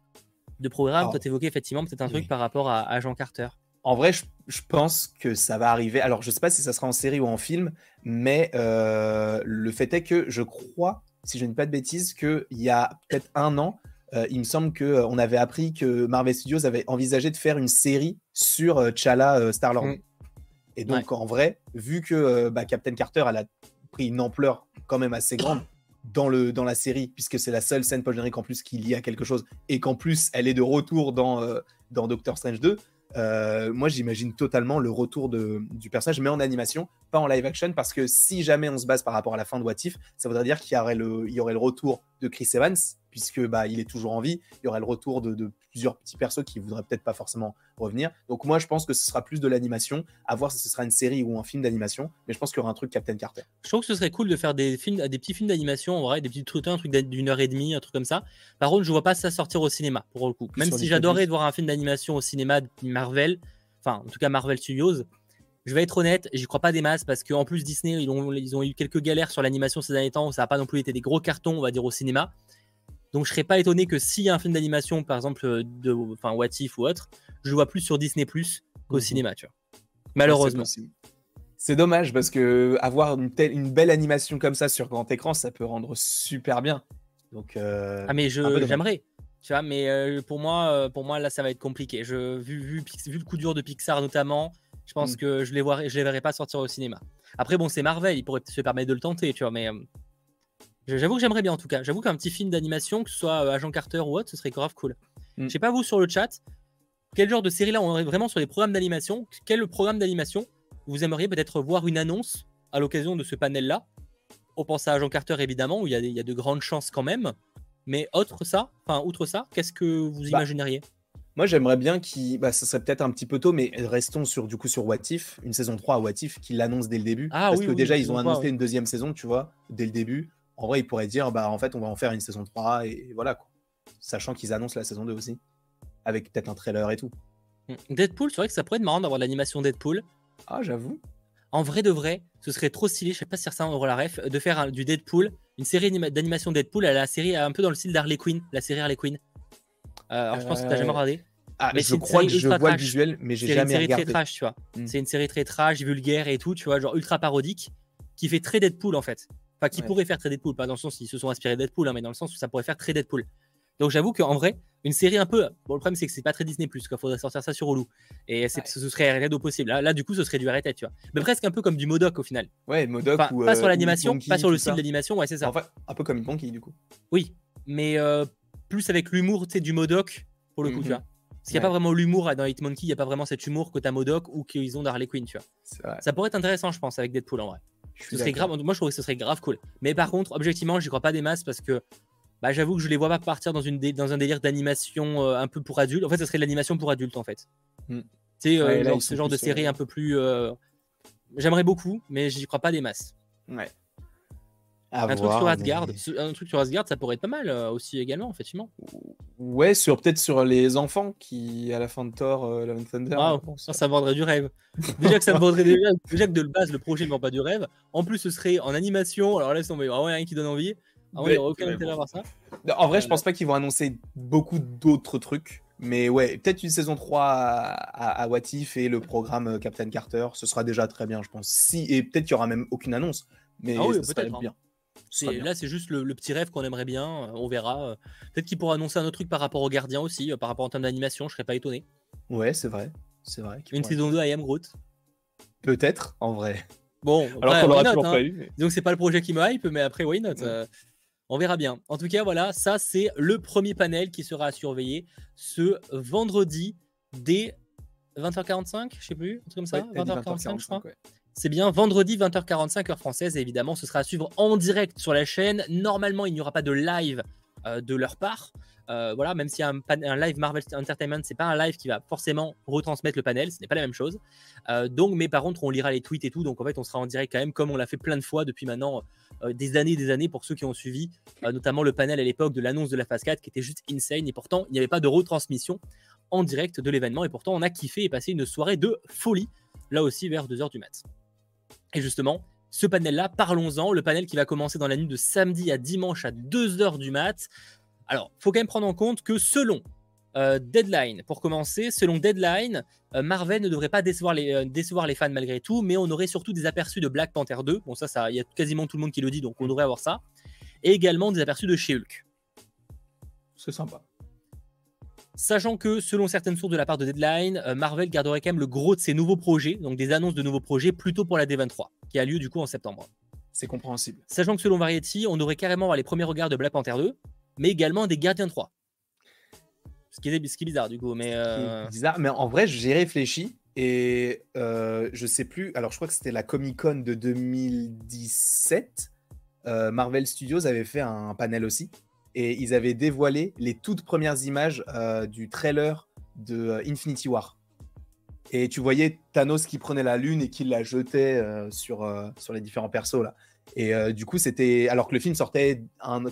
de programmes. Toi, évoquais effectivement peut-être un truc par rapport à, à Jean Carter. En vrai, je, je, pense que ça va arriver. Alors, je sais pas si ça sera en série ou en film, mais le fait est que je crois si je ne dis pas de bêtises, qu'il y a peut-être un an, euh, il me semble qu'on euh, on avait appris que Marvel Studios avait envisagé de faire une série sur euh, T'Challa Star-Lord. Mm. Et donc, en vrai, vu que bah, Captain Carter elle a pris une ampleur quand même assez grande dans, le, dans la série, puisque c'est la seule scène post-générique en plus qui lie à quelque chose, et qu'en plus, elle est de retour dans, dans Doctor Strange 2, euh, moi, j'imagine totalement le retour du personnage, mais en animation, pas en live action, parce que si jamais on se base par rapport à la fin de What If, ça voudrait dire qu'il y aurait le retour de Chris Evans, puisque bah, il est toujours en vie. Il y aurait le retour de, plusieurs petits persos qui voudraient peut-être pas forcément revenir. Donc moi, je pense que ce sera plus de l'animation, à voir si ce sera une série ou un film d'animation, mais je pense qu'il y aura un truc Captain Carter. Je trouve que ce serait cool de faire des films, des petits films d'animation, en vrai, des petits trucs, un truc d'une heure et demie, un truc comme ça. Par contre, je vois pas ça sortir au cinéma, pour le coup. Même si j'adorais de voir un film d'animation au cinéma de Marvel, enfin, en tout cas Marvel Studios. Je vais être honnête, j'y crois pas des masses parce qu'en plus Disney, ils ont, ils ont eu quelques galères sur l'animation ces derniers temps. Ça n'a pas non plus été des gros cartons, on va dire, au cinéma. Donc je serais pas étonné que s'il y a un film d'animation, par exemple de enfin What If ou autre, je le vois plus sur Disney Plus qu'au mhm. cinéma, tu vois. Malheureusement. C'est dommage parce que avoir une, telle, une belle animation comme ça sur grand écran, ça peut rendre super bien. Donc euh, ah mais j'aimerais. Tu vois, mais pour moi, pour moi là, ça va être compliqué. Je, vu, vu, vu le coup dur de Pixar notamment, je pense mm. que je les vois, je les verrai pas sortir au cinéma. Après, bon, c'est Marvel, ils pourraient se permettre de le tenter, tu vois, mais j'avoue que j'aimerais bien en tout cas. J'avoue qu'un petit film d'animation, que ce soit Agent Carter ou autre, ce serait grave cool. Mm. Je sais pas vous sur le chat, quel genre de série là on aurait vraiment sur les programmes d'animation Quel programme d'animation vous aimeriez peut-être voir une annonce à l'occasion de ce panel-là? On pense à Agent Carter évidemment, où il y, a de grandes chances quand même. Mais autre ça, enfin outre ça, qu'est-ce que vous bah, imagineriez? Moi j'aimerais bien qu'il, bah, ça serait peut-être un petit peu tôt, mais restons sur du coup sur What If, une saison 3 à What If, qui l'annonce dès le début. Ah, parce que déjà ils ont annoncé une deuxième saison, tu vois, dès le début. En vrai ils pourraient dire, bah en fait on va en faire une saison 3 et voilà quoi. Sachant qu'ils annoncent la saison 2 aussi, avec peut-être un trailer et tout. Mm. Deadpool, c'est vrai que ça pourrait être marrant d'avoir l'animation Deadpool. Ah, j'avoue. En vrai de vrai, ce serait trop stylé, je sais pas si certains aura la ref, de faire du Deadpool, une série d'animation Deadpool à la série un peu dans le style d'Harley Quinn, la série Harley Quinn. Euh, alors je pense que t'as jamais regardé. Ah, mais je crois que je vois le visuel, mais j'ai jamais regardé. C'est une série très trash, tu vois. Mm. C'est une série très trash, vulgaire et tout, tu vois, genre ultra parodique, qui fait très Deadpool en fait. Enfin, qui pourrait faire très Deadpool, pas dans le sens où ils se sont inspirés de Deadpool, hein, mais dans le sens où ça pourrait faire très Deadpool. Donc j'avoue qu'en vrai, une série un peu. Bon, le problème, c'est que c'est pas très Disney, qu'il faudrait sortir ça sur Hulu. Et ce serait rien au possible. Là, là, du coup, ce serait du arrêté, tu vois. Mais presque un peu comme du Modoc au final. Ouais, Modoc. ou, pas sur euh, l'animation, pas sur le style d'animation, ouais, c'est ça. un peu comme Monkey, du coup. Oui, mais euh, plus avec l'humour, tu sais, du Modoc, pour le coup, tu mhm. vois. Parce qu'il n'y a pas vraiment l'humour dans Hitmonkey, il n'y a pas vraiment cet humour que t'as Modoc ou qu'ils ont dans Harley Quinn, tu vois. Ça pourrait être intéressant, je pense, avec Deadpool en vrai. Ce serait grave, moi je trouve que ce serait grave cool. Mais par contre, objectivement, j'y crois pas des masses parce que bah, j'avoue que je les vois pas partir dans, une dans un délire d'animation euh, un peu pour adultes. En fait, ce serait de l'animation pour adultes, en fait. Mm. Tu sais, euh, ce genre de série euh, un peu plus. J'aimerais beaucoup, mais j'y crois pas des masses. Ouais. Un, truc sur Asgard, un truc sur Asgard, ça pourrait être pas mal aussi également, effectivement. Ouais, sur peut-être sur les enfants qui, à la fin de Thor, Love Thunder. ça, ça vendrait du rêve. déjà que ça me vendrait déjà, déjà que de base, le projet ne vend pas du rêve. En plus, ce serait en animation. Alors là, c'est vraiment rien qui donne envie. Ah ouais, aucun intérêt à voir ça. En vrai, je pense pas qu'ils vont annoncer beaucoup d'autres trucs. Mais ouais, peut-être une saison 3 à, à, What If et le programme euh, Captain Carter, ce sera déjà très bien, je pense. Si, et peut-être qu'il y aura même aucune annonce. Mais ah oui, peut-être hein. bien. Là, c'est juste le, petit rêve qu'on aimerait bien. Euh, on verra. Euh. Peut-être qu'il pourra annoncer un autre truc par rapport aux gardiens aussi, par rapport en termes d'animation. Je serais pas étonné. Ouais, c'est vrai. C'est vrai. Une saison 2 à I Am Groot. Peut-être, en vrai. Bon, alors qu'on l'aura toujours hein. pas eu. Donc, c'est pas le projet qui me hype, mais après, why not on verra bien. En tout cas, voilà, ça c'est le premier panel qui sera à surveiller ce vendredi dès 20h45, je sais plus, un truc comme ça, 20h45, je crois. C'est bien vendredi 20h45 heure française et évidemment ce sera à suivre en direct sur la chaîne. Normalement il n'y aura pas de live euh, de leur part. Euh, voilà, même si un, un, live Marvel Entertainment, c'est pas un live qui va forcément retransmettre le panel, ce n'est pas la même chose. Euh, donc, mais par contre, on lira les tweets et tout, donc en fait, on sera en direct quand même, comme on l'a fait plein de fois depuis maintenant des années et des années pour ceux qui ont suivi, notamment le panel à l'époque de l'annonce de la phase 4 qui était juste insane, et pourtant, il n'y avait pas de retransmission en direct de l'événement, et pourtant, on a kiffé et passé une soirée de folie, là aussi vers 2h du mat. Et justement, ce panel-là, parlons-en, le panel qui va commencer dans la nuit de samedi à dimanche à 2h du mat. Alors, faut quand même prendre en compte que selon euh, Deadline, pour commencer, selon Deadline, euh, Marvel ne devrait pas décevoir les, euh, décevoir les fans malgré tout, mais on aurait surtout des aperçus de Black Panther 2. Bon, ça, il y a quasiment tout le monde qui le dit, donc on devrait avoir ça. Et également des aperçus de chez Hulk. C'est sympa. Sachant que, selon certaines sources de la part de Deadline, Marvel garderait quand même le gros de ses nouveaux projets, donc des annonces de nouveaux projets, plutôt pour la D23, qui a lieu du coup en septembre. C'est compréhensible. Sachant que selon Variety, on aurait carrément les premiers regards de Black Panther 2, mais également des Gardiens 3. Ce qui est, ce qui est bizarre du coup. Mais euh, bizarre, mais en vrai, j'ai réfléchi et euh, je sais plus. Alors, je crois que c'était la Comic Con de 2017. Euh, Marvel Studios avait fait un panel aussi et ils avaient dévoilé les toutes premières images du trailer de Infinity War. Et tu voyais Thanos qui prenait la lune et qui la jetait sur, sur les différents persos là. Et du coup, c'était alors que le film sortait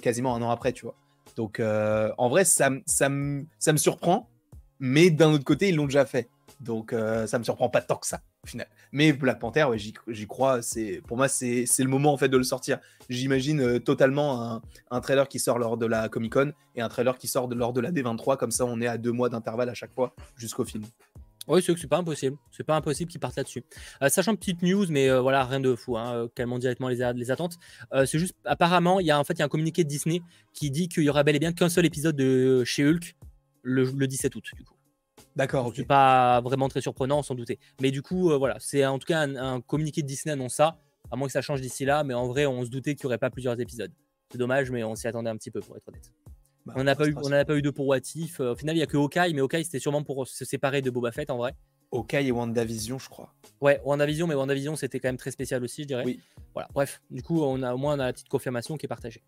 quasiment un an après, tu vois. Donc, euh, en vrai, ça, ça, ça me surprend, mais d'un autre côté, ils l'ont déjà fait. Donc, euh, ça me surprend pas tant que ça. Mais Black Panther, j'y crois. C'est Pour moi, c'est le moment en fait de le sortir. J'imagine euh, totalement un, trailer qui sort lors de la Comic Con et un trailer qui sort lors de la D23. Comme ça, on est à deux mois d'intervalle à chaque fois jusqu'au film. Oui, c'est que c'est pas impossible. C'est pas impossible qu'ils partent là-dessus. Euh, sachant petite news, mais euh, voilà, rien de fou, hein, calmons directement les, attentes. c'est juste, apparemment, il y a en fait un communiqué de Disney qui dit qu'il y aura bel et bien qu'un seul épisode de chez Hulk le, 17 août, du coup. D'accord. C'est pas vraiment très surprenant, sans douter. Mais du coup, voilà, c'est en tout cas un, communiqué de Disney annonce ça, à moins que ça change d'ici là. Mais en vrai, on se doutait qu'il n'y aurait pas plusieurs épisodes. C'est dommage, mais on s'y attendait un petit peu, pour être honnête. Bah, on n'a pas, eu, on pas eu deux pour What If. Euh, au final, il n'y a que Hawkeye, mais Hawkeye, c'était sûrement pour se séparer de Boba Fett en vrai. Hawkeye et WandaVision, je crois. Ouais, WandaVision, mais WandaVision, c'était quand même très spécial aussi, je dirais. Oui. Voilà, bref, du coup, on a, au moins on a la petite confirmation qui est partagée.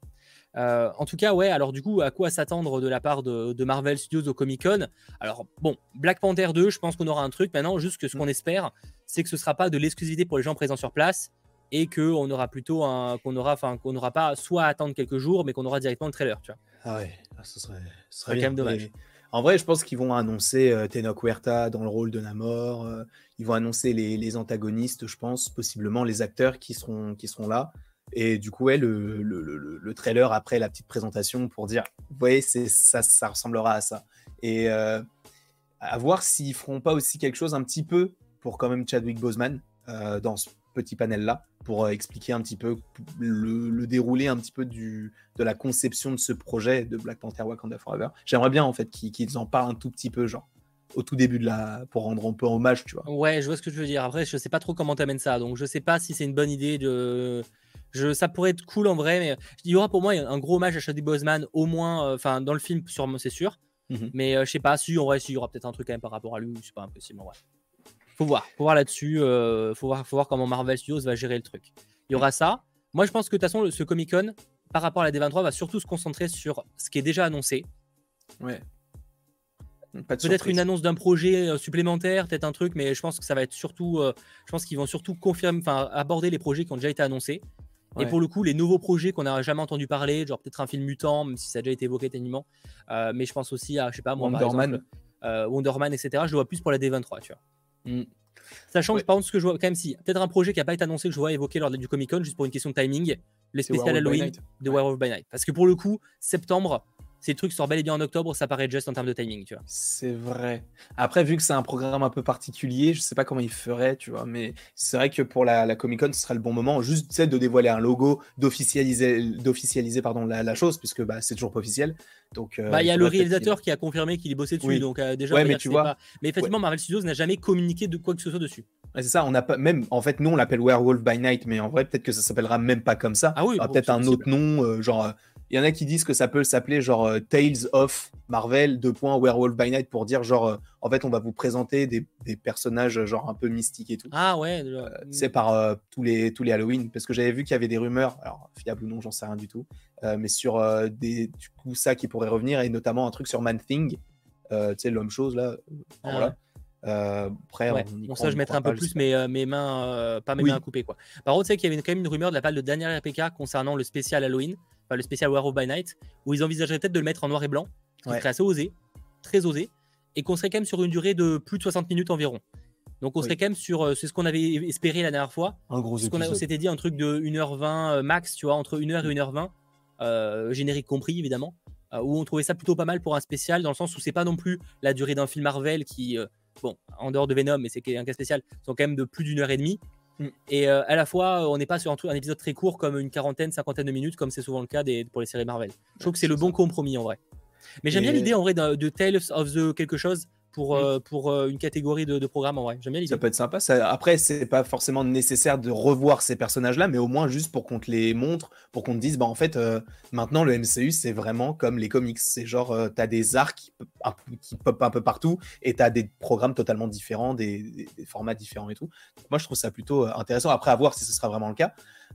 Euh, en tout cas, ouais, alors du coup, à quoi s'attendre de la part de, Marvel Studios au Comic Con? Alors, bon, Black Panther 2, je pense qu'on aura un truc maintenant, juste que ce mm. qu'on espère, c'est que ce sera pas de l'exclusivité pour les gens présents sur place et qu'on aura plutôt un, qu'on aura, enfin, qu'on n'aura pas soit à attendre quelques jours, mais qu'on aura directement le trailer, tu vois. Ah ouais, ah, ce serait, quand même dommage. En vrai, je pense qu'ils vont annoncer euh, Tenoch Huerta dans le rôle de Namor. Euh, ils vont annoncer les, antagonistes, je pense, possiblement les acteurs qui seront, qui seront là. Et du coup, ouais, le, le, trailer après la petite présentation pour dire, vous voyez, ça, ça ressemblera à ça. Et euh, à voir s'ils feront pas aussi quelque chose un petit peu pour quand même Chadwick Boseman dans ce petit panel-là pour euh, expliquer un petit peu le, déroulé un petit peu du, de la conception de ce projet de Black Panther Wakanda Forever. J'aimerais bien en fait qu'ils en parlent un tout petit peu, genre au tout début de la pour rendre un peu hommage, tu vois. Ouais, je vois ce que je veux dire. Après, je sais pas trop comment t'amènes ça, donc je sais pas si c'est une bonne idée de. Je, ça pourrait être cool en vrai, mais il y aura pour moi un gros hommage à Chadwick Boseman, au moins, euh, enfin dans le film, sûrement, c'est sûr. Mhm. Mais euh, je sais pas, si en vrai, s'il y aura peut-être un truc quand même par rapport à lui, c'est pas impossible en vrai faut voir, faut voir là-dessus. Euh, faut voir, faut voir comment Marvel Studios va gérer le truc. Il y aura ça. Moi, je pense que de toute façon, ce Comic Con, par rapport à la D23, va surtout se concentrer sur ce qui est déjà annoncé. Ouais. Peut-être une annonce d'un projet euh, supplémentaire, peut-être un truc, mais je pense que ça va être surtout. Euh, je pense qu'ils vont surtout confirmer, enfin, aborder les projets qui ont déjà été annoncés. Et pour le coup, les nouveaux projets qu'on n'a jamais entendu parler, genre peut-être un film mutant, même si ça a déjà été évoqué techniquement. mais je pense aussi à, je sais pas, moi, Wonder Wonderman, etc. Je le vois plus pour la D23, tu vois. Mm. Sachant que par contre, ce que je vois quand même, si peut-être un projet qui n'a pas été annoncé que je vois évoquer lors du Comic Con, juste pour une question de timing, les spéciales Halloween de Werewolf by Night. Parce que pour le coup, septembre, ces trucs sortent bel et bien en octobre, ça paraît juste en termes de timing, tu vois. C'est vrai. Après, vu que c'est un programme un peu particulier, je sais pas comment il ferait, tu vois, mais c'est vrai que pour la, Comic Con, ce serait le bon moment, juste de dévoiler un logo, d'officialiser, d'officialiser pardon la, chose, puisque bah, c'est toujours pas officiel. Donc, euh, bah, il y a le réalisateur qui a confirmé qu'il y bossait dessus, donc euh, déjà. mais tu vois. Mais effectivement, Marvel Studios n'a jamais communiqué de quoi que ce soit dessus. c'est ça, on a pas même en fait nous on l'appelle Werewolf by Night, mais en vrai peut-être que ça s'appellera même pas comme ça. Ah oui, peut-être un autre nom, euh, genre il y en a qui disent que ça peut s'appeler genre euh, Tales of Marvel, deux points Werewolf by Night pour dire genre euh, en fait on va vous présenter des, personnages genre un peu mystiques et tout. Ah ouais. Euh, c'est par tous les tous les Halloween parce que j'avais vu qu'il y avait des rumeurs, alors fiable ou non j'en sais rien du tout, mais sur des du coup ça qui pourrait revenir et notamment un truc sur Man Thing, tu sais l'homme chose là. Ah voilà. après, bon, ça, je mettrai un peu plus mes, mes mains, pas mes mains coupées. Quoi. Par contre, tu sais qu'il y avait quand même une rumeur de la part de Daniel RPK concernant le spécial Halloween le spécial Werewolf by Night, où ils envisageraient peut-être de le mettre en noir et blanc, qui serait assez osé, très osé, et qu'on serait quand même sur une durée de plus de 60 minutes environ. Donc on serait quand même sur, euh, c'est ce qu'on avait espéré la dernière fois. Un gros épisode. On s'était dit un truc de 1h20 euh, max, tu vois, entre 1h et 1h20, euh, générique compris évidemment, où on trouvait ça plutôt pas mal pour un spécial, dans le sens où c'est pas non plus la durée d'un film Marvel qui, bon, en dehors de Venom, mais c'est un cas spécial, sont quand même de plus d'une heure et demie. Mm. Et euh, à la fois, euh, on n'est pas sur un, épisode très court comme une quarantaine, cinquantaine de minutes, comme c'est souvent le cas des, pour les séries Marvel. Je trouve que c'est le bon compromis en vrai. Mais j'aime bien l'idée en vrai de, Tales of the quelque chose pour, mm. euh, pour euh, une catégorie de, de programme en vrai. J'aime bien l'idée. Ça peut être sympa. Ça, après, c'est pas forcément nécessaire de revoir ces personnages-là, mais au moins juste pour qu'on te les montre, pour qu'on te dise, bah en fait, euh, maintenant le MCU, c'est vraiment comme les comics. C'est genre, tu as des arcs qui, qui pop un peu partout et tu as des programmes totalement différents, des, des, formats différents et tout. moi, je trouve ça plutôt intéressant. Après, à voir si ce sera vraiment le cas.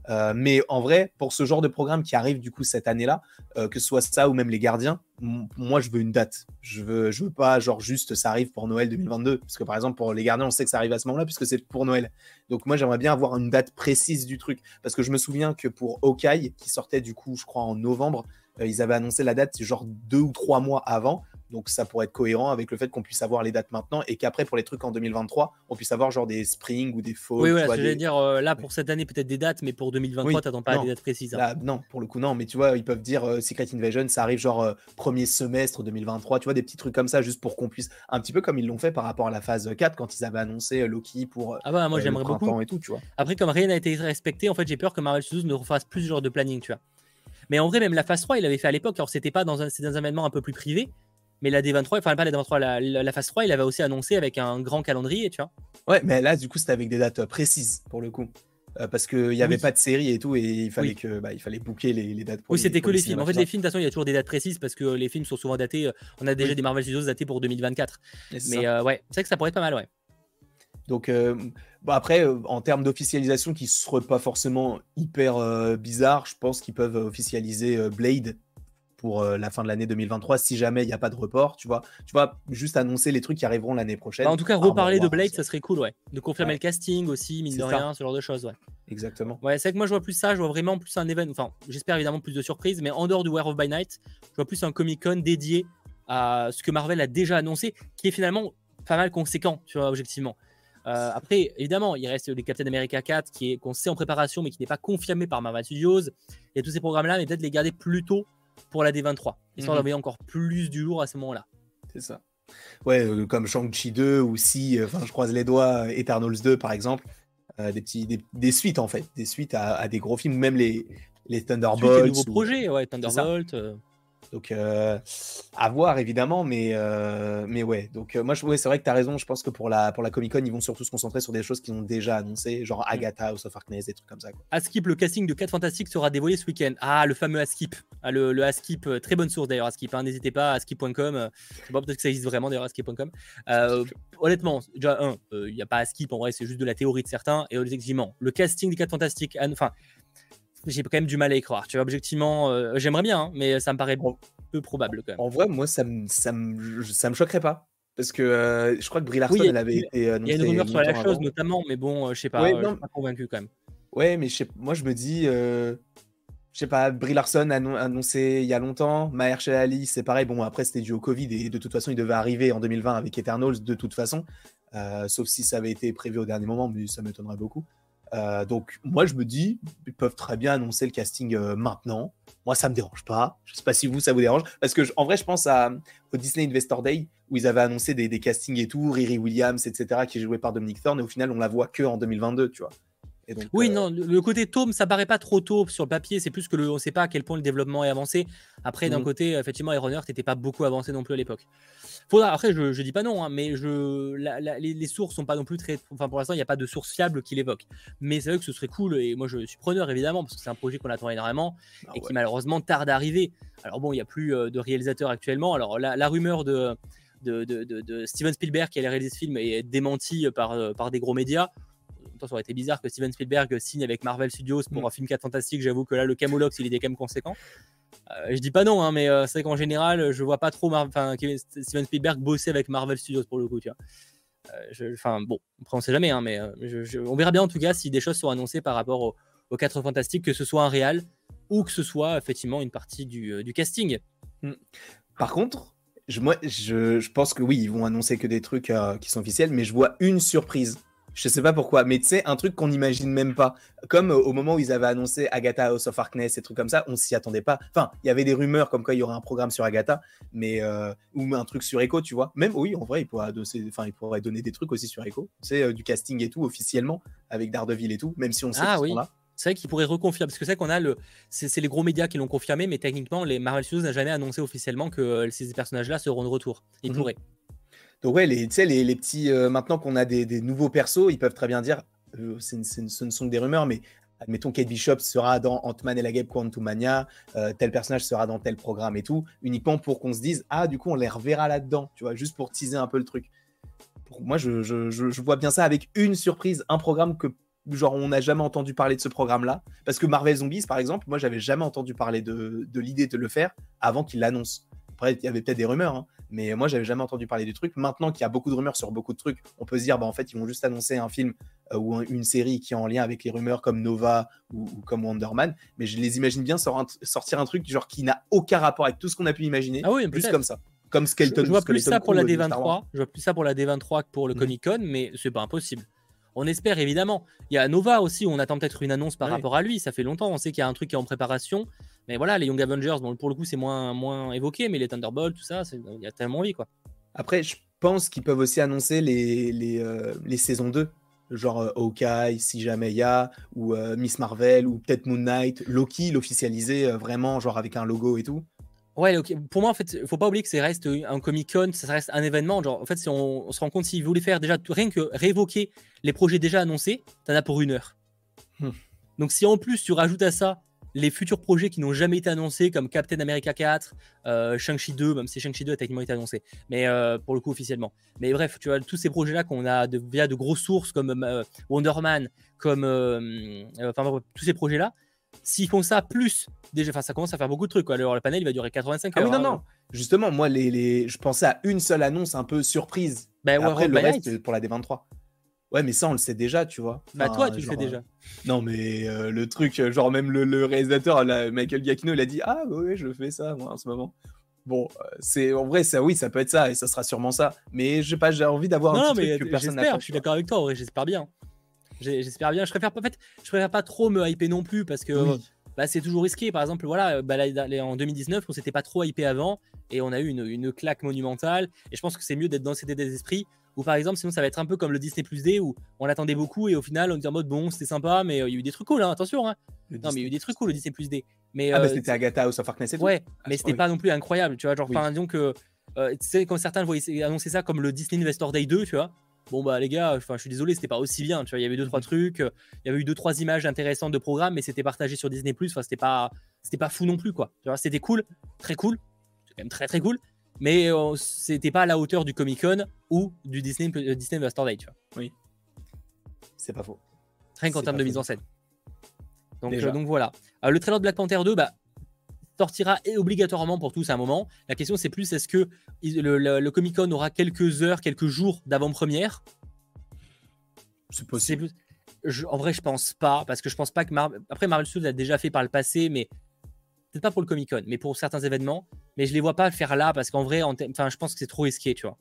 Euh, mais en vrai, pour ce genre de programme qui arrive du coup cette année-là, euh, que ce soit ça ou même les gardiens, moi je veux une date. Je veux, je veux pas genre juste ça arrive pour Noël 2022, parce que par exemple pour les gardiens, on sait que ça arrive à ce moment-là puisque c'est pour Noël. Donc moi j'aimerais bien avoir une date précise du truc, parce que je me souviens que pour Hawkeye, qui sortait du coup je crois en novembre, euh, ils avaient annoncé la date genre deux ou trois mois avant. Donc ça pourrait être cohérent avec le fait qu'on puisse avoir les dates maintenant et qu'après pour les trucs en 2023, on puisse avoir genre des spring ou des fall. Oui, voilà, je vais dire euh, là pour cette année peut-être des dates, mais pour 2023, tu n'attends pas des dates précises. Hein. non, pour le coup non, mais tu vois, ils peuvent dire euh, Secret Invasion, ça arrive genre euh, premier semestre 2023, tu vois, des petits trucs comme ça juste pour qu'on puisse, un petit peu comme ils l'ont fait par rapport à la phase 4 quand ils avaient annoncé Loki pour. Ah bah moi j'aimerais beaucoup. Et tout, tu vois. Après, comme rien n'a été respecté, en fait, j'ai peur que Marvel Studios ne refasse plus ce genre de planning, tu vois. Mais en vrai, même la phase 3, il avait fait à l'époque, alors c'était pas dans un, dans un événement un peu plus privé, mais la D23, enfin pas la D23, la, la, phase 3, il avait aussi annoncé avec un grand calendrier, tu vois. Ouais, mais là, du coup, c'était avec des dates euh, précises pour le coup. Euh, parce qu'il n'y avait pas de série et tout, et il fallait, que, bah, il fallait booker les, les dates pour Oui, c'était que les, films. En fait, les films, de toute façon, il y a toujours des dates précises parce que les films sont souvent datés. Euh, on a déjà des Marvel Studios datés pour 2024. Mais ouais, c'est vrai que ça pourrait être pas mal, ouais. Donc, bon, après, en termes d'officialisation qui ne serait pas forcément hyper bizarre, je pense qu'ils peuvent officialiser Blade pour euh, la fin de l'année 2023 si jamais il n'y a pas de report, tu vois. Tu vois, juste annoncer les trucs qui arriveront l'année prochaine. Bah, en tout cas, reparler de Blade, ça serait cool, ouais. De confirmer le casting aussi, mine de rien, ce genre de choses, ouais. Exactement. Ouais, c'est que moi je vois plus ça, je vois vraiment plus un événement, enfin, j'espère évidemment plus de surprises, mais en dehors du War of by Night, je vois plus un Comic Con dédié à ce que Marvel a déjà annoncé, qui est finalement pas mal conséquent, tu vois, objectivement. Euh, après, évidemment, il reste les Captain America 4 qui est qu'on sait en préparation, mais qui n'est pas confirmé par Marvel Studios. Il y a tous ces programmes-là, mais peut-être les garder plus tôt pour la D23, histoire mmh. encore plus du lourd à ce moment-là. C'est ça. Ouais, euh, comme Shang-Chi 2 ou si, euh, enfin, je croise les doigts, Eternals 2 par exemple, euh, des, petits, des, suites en fait, des suites à, des gros films, même les, les Thunderbolts. Des nouveaux projets, ouais, Thunderbolt. Donc, euh, à voir évidemment, mais, euh, mais ouais. Donc, euh, moi, je, c'est vrai que tu as raison. Je pense que pour la, pour la Comic Con, ils vont surtout se concentrer sur des choses qu'ils ont déjà annoncées, genre mm. Agatha, House of Harkness, des trucs comme ça. Quoi. Askip, le casting de 4 Fantastiques sera dévoilé ce week-end. Ah, le fameux Askip. Ah, le, le Askip, très bonne source d'ailleurs, Askip. Hein. N'hésitez pas, askip.com. je sais pas, peut-être que ça existe vraiment d'ailleurs, askip.com. honnêtement, déjà, un, il n'y a pas Askip en vrai, c'est juste de la théorie de certains. Et effectivement, le casting des 4 Fantastiques, enfin, j'ai quand même du mal à y croire. Tu vois, objectivement, euh, j'aimerais bien, hein, mais ça me paraît peu probable quand même. En vrai, moi, ça me, ça me, ça me choquerait pas. Parce que euh, je crois que Brie Larson, elle avait été. Il y a une rumeur sur la chose, notamment, mais bon, euh, je sais pas, je suis pas convaincu quand même. Ouais, mais moi, je me dis, je sais pas, Brie Larson a annoncé il y a longtemps, Mahershala Ali, c'est pareil. Bon, après, c'était dû au Covid et de toute façon, il devait arriver en 2020 avec Eternals, de toute façon. sauf si ça avait été prévu au dernier moment, mais ça m'étonnerait beaucoup. Euh, donc moi je me dis, ils peuvent très bien annoncer le casting euh, maintenant. Moi ça me dérange pas. Je sais pas si vous ça vous dérange parce que en vrai je pense à, au Disney Investor Day où ils avaient annoncé des, castings et tout, Riri Williams etc qui est joué par Dominic Thorne et au final on la voit que en 2022 tu vois oui, euh, non, le côté tome, ça paraît pas trop tôt sur le papier. C'est plus que le, on sait pas à quel point le développement est avancé. Après, d'un mmh. côté, effectivement, Iron Heart n'était pas beaucoup avancé non plus à l'époque. Après, je, je dis pas non, hein, mais je, les, les, sources sont pas non plus très. Enfin, pour l'instant, il n'y a pas de source fiable qui l'évoque. Mais c'est vrai que ce serait cool et moi, je suis preneur évidemment parce que c'est un projet qu'on attend énormément ah et qui malheureusement tarde à arriver. Alors bon, il n'y a plus euh, de réalisateur actuellement. Alors la, rumeur de de, de, de, Steven Spielberg qui allait réaliser ce film est démentie par, euh, par des gros médias ça aurait été bizarre que Steven Spielberg signe avec Marvel Studios pour mm. un film 4 fantastique. J'avoue que là, le camoulox, il est quand même conséquent. Euh, je dis pas non, hein, mais euh, c'est vrai qu'en général, je vois pas trop Steven Spielberg bosser avec Marvel Studios pour le coup. Tu vois. Euh, enfin, bon, après, on sait jamais, hein, mais on verra bien en tout cas si des choses sont annoncées par rapport aux au 4 fantastiques, que ce soit un réel ou que ce soit effectivement une partie du, du casting. Mm. Par contre, je, moi, je, je, pense que oui, ils vont annoncer que des trucs qui sont officiels, mais je vois une surprise je sais pas pourquoi, mais tu sais, un truc qu'on n'imagine même pas. Comme euh, au moment où ils avaient annoncé Agatha House of Harkness et trucs comme ça, on s'y attendait pas. Enfin, il y avait des rumeurs comme quoi il y aurait un programme sur Agatha, mais euh, ou un truc sur Echo, tu vois. Même oui, en vrai, il pourrait, donner, enfin, il pourrait donner des trucs aussi sur Echo. Tu sais, euh, du casting et tout officiellement avec Daredevil et tout, même si on sait ah, oui. là. C'est vrai qu'il pourrait reconfirmer, parce que c'est qu'on a le, c'est les gros médias qui l'ont confirmé, mais techniquement, les Marvel Studios n'a jamais annoncé officiellement que ces personnages-là seront de retour. Ils mhm. pourraient. Donc ouais, les, les, les petits, euh, maintenant qu'on a des, nouveaux persos, ils peuvent très bien dire, euh, ce ne sont que des rumeurs, mais admettons Kate Bishop sera dans Ant-Man et la Guêpe Quantumania, euh, tel personnage sera dans tel programme et tout, uniquement pour qu'on se dise, ah du coup on les reverra là-dedans, tu vois, juste pour teaser un peu le truc. Moi, je, je, je, vois bien ça avec une surprise, un programme que genre on n'a jamais entendu parler de ce programme-là, parce que Marvel Zombies, par exemple, moi j'avais jamais entendu parler de, de l'idée de le faire avant qu'il l'annonce. Après, il y avait peut-être des rumeurs, hein, mais moi, j'avais jamais entendu parler du truc. Maintenant qu'il y a beaucoup de rumeurs sur beaucoup de trucs, on peut se dire, bah, en fait, ils vont juste annoncer un film euh, ou une série qui est en lien avec les rumeurs comme Nova ou, comme Wonder Man. Mais je les imagine bien sortir un truc genre qui n'a aucun rapport avec tout ce qu'on a pu imaginer, ah oui, plus comme ça. Comme Skeleton. Je, vois plus ça pour la D23. Je vois plus ça pour la D23 que pour le mhm. Comic Con, mais c'est pas impossible. On espère évidemment. Il y a Nova aussi, on attend peut-être une annonce par rapport à lui. Ça fait longtemps, on sait qu'il y a un truc qui est en préparation. Mais voilà, les Young Avengers, bon, pour le coup, c'est moins, moins évoqué, mais les Thunderbolts, tout ça, il y a tellement envie, quoi. Après, je pense qu'ils peuvent aussi annoncer les, les, euh, les saisons 2 genre euh, Hawkeye, si jamais il y a, ou euh, Miss Marvel, ou peut-être Moon Knight, Loki, l'officialiser vraiment, genre avec un logo et tout. Ouais, pour moi, en fait, faut pas oublier que ça reste un Comic Con, ça reste un événement. Genre, en fait, si on, se rend compte, s'ils voulaient faire déjà rien que réévoquer les projets déjà annoncés, t'en as pour une heure. Hmm. Donc, si en plus tu rajoutes à ça les futurs projets qui n'ont jamais été annoncés, comme Captain America 4, euh, Shang-Chi 2, même si Shang-Chi 2 a techniquement été annoncé, mais euh, pour le coup officiellement. Mais bref, tu vois, tous ces projets-là qu'on a de, via de grosses sources comme euh, Wonder Man, comme enfin, tous ces projets-là, s'ils font ça plus, déjà, enfin, ça commence à faire beaucoup de trucs. Quoi. Alors, le panel, il va durer 85 heures. Ah oui, non, non. Justement, moi, les, les... je pensais à une seule annonce un peu surprise. Ben, Après, le reste, pour la D23. Ouais, mais ça, on le sait déjà, tu vois. bah, toi, tu le sais déjà. Non, mais euh, le truc, euh, genre, même le, réalisateur, Michael Giacchino, il a dit Ah, bah oui, je fais ça, moi, en ce moment. Bon, euh, c'est en vrai, ça, oui, ça peut être ça, et ça sera sûrement ça. Mais j'ai pas, j'ai envie d'avoir un petit truc que personne n'a Je suis d'accord avec toi, en vrai, j'espère bien. J'espère bien. Je préfère, en fait, je préfère pas trop me hyper non plus parce que bah, c'est toujours risqué. Par exemple, voilà, bah, en 2019, on s'était pas trop hypé avant et on a eu une, une claque monumentale. Et je pense que c'est mieux d'être dans cet état d'esprit ou par exemple, sinon ça va être un peu comme le Disney Plus D où on l'attendait beaucoup et au final on était en mode bon, c'était sympa, mais euh, il y a eu des trucs cool, hein, attention. Hein. Non, mais il y a eu des trucs cool le Disney Plus D. Mais, ah, bah, euh, c'était Agatha of Darkness et tout. Ouais, ah, mais c'était pas non plus incroyable, tu vois. Genre, par exemple, que. Euh, tu sais, comme certains voyaient annoncer ça comme le Disney Investor Day 2, tu vois. Bon, bah les gars, je suis désolé, c'était pas aussi bien, tu vois. Il y avait deux, trois trucs, il y avait eu deux, trois images intéressantes de programme, mais c'était partagé sur Disney Plus, enfin, c'était pas, c'était pas fou non plus, quoi. Tu vois, c'était cool, très cool, c'est quand même très très cool, mais euh, c'était pas à la hauteur du Comic Con ou du Disney, euh, Disney Master Day, tu vois. Oui. C'est pas faux. Rien qu'en termes de mise en scène. Donc, euh, donc voilà. le trailer de Black Panther 2 bah, sortira obligatoirement pour tous à un moment. La question c'est plus est-ce que le, Comic Con aura quelques heures, quelques jours d'avant-première? C'est possible. en vrai, je pense pas, parce que je pense pas que après Marvel Studios l'a déjà fait par le passé, mais peut-être pas pour le Comic Con, mais pour certains événements. Mais je les vois pas le faire là parce qu'en vrai, enfin, je pense que c'est trop risqué, tu vois.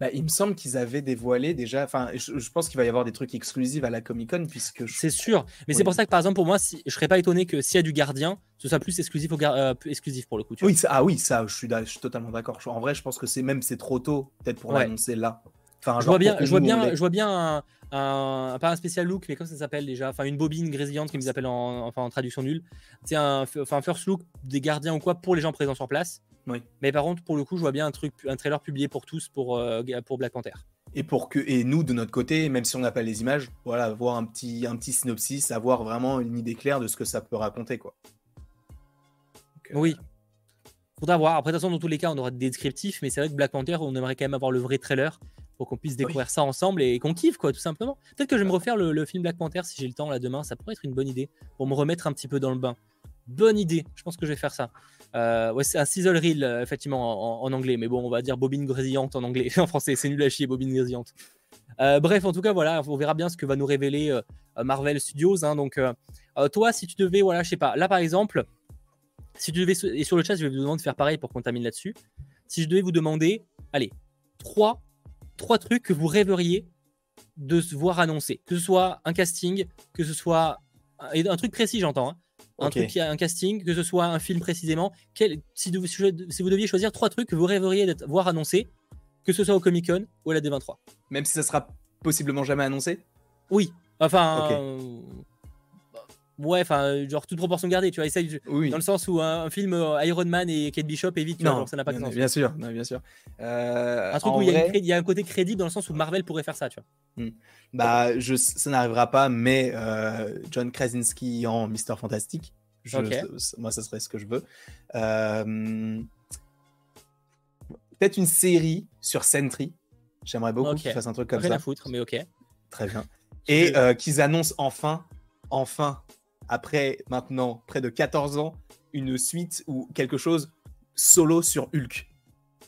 Bah, il me semble qu'ils avaient dévoilé déjà. Enfin, je, pense qu'il va y avoir des trucs exclusifs à la Comic Con puisque. C'est sûr, mais c'est pour ça que par exemple pour moi, si, je serais pas étonné que s'il y a du gardien, ce soit plus exclusif, au euh, exclusif pour le coup. oui, ah oui, ça, je suis, je suis totalement d'accord. En vrai, je pense que c'est même c'est trop tôt peut-être pour l'annoncer là. Enfin, je vois bien, je vois bien, je vois bien un, pas un spécial look, mais comment ça s'appelle déjà Enfin, une bobine grésillante, qui nous appelle en, enfin, en traduction nulle. C'est un, enfin, first look des gardiens ou quoi pour les gens présents sur place. Oui. Mais par contre, pour le coup, je vois bien un truc, un trailer publié pour tous pour, euh, pour Black Panther. Et pour que et nous de notre côté, même si on n'a pas les images, voilà, voir un petit un petit synopsis, avoir vraiment une idée claire de ce que ça peut raconter, quoi. Euh, oui. Faudra voir. Après, de toute façon, dans tous les cas, on aura des descriptifs, mais c'est vrai que Black Panther, on aimerait quand même avoir le vrai trailer pour qu'on puisse découvrir ça ensemble et qu'on kiffe, quoi, tout simplement. Peut-être que je vais me refaire le, film Black Panther si j'ai le temps là demain. Ça pourrait être une bonne idée pour me remettre un petit peu dans le bain. Bonne idée. Je pense que je vais faire ça. Euh, ouais, c'est un sizzle reel, euh, effectivement, en, anglais. Mais bon, on va dire bobine grésillante en anglais. en français, c'est nul à chier, bobine grésillante. Euh, bref, en tout cas, voilà, on verra bien ce que va nous révéler Marvel Studios. Hein. donc, toi, si tu devais, voilà, je sais pas, là par exemple, si tu devais, et sur le chat, je vais vous demander de faire pareil pour qu'on termine là-dessus. Si je devais vous demander, allez, trois trois trucs que vous rêveriez de se voir annoncer. Que ce soit un casting, que ce soit un, truc précis, j'entends. Hein. Un truc qui a un casting, que ce soit un film précisément. Quel, si, vous, si, vous deviez choisir trois trucs que vous rêveriez de voir annoncés, que ce soit au Comic Con ou à la D23. Même si ça sera possiblement jamais annoncé? Oui. Enfin, Ouais, enfin, euh, genre toute proportion gardée, tu vois, essaye, oui. dans le sens où un, film euh, Iron Man et Kate Bishop évite, non, ça n'a pas de sens. Bien sûr, bien sûr. Euh, un truc où il y, a un côté crédible dans le sens où Marvel pourrait faire ça, tu vois. Hmm. Bah, je, ça n'arrivera pas, mais John Krasinski en Mister Fantastic, moi, ça serait ce que je veux. Peut-être une série sur Sentry. J'aimerais beaucoup qu'ils fassent un truc comme Rien ça. à foutre, mais ok. Très bien. Et qu'ils annoncent enfin, enfin, après maintenant près de 14 ans, une suite ou quelque chose solo sur Hulk.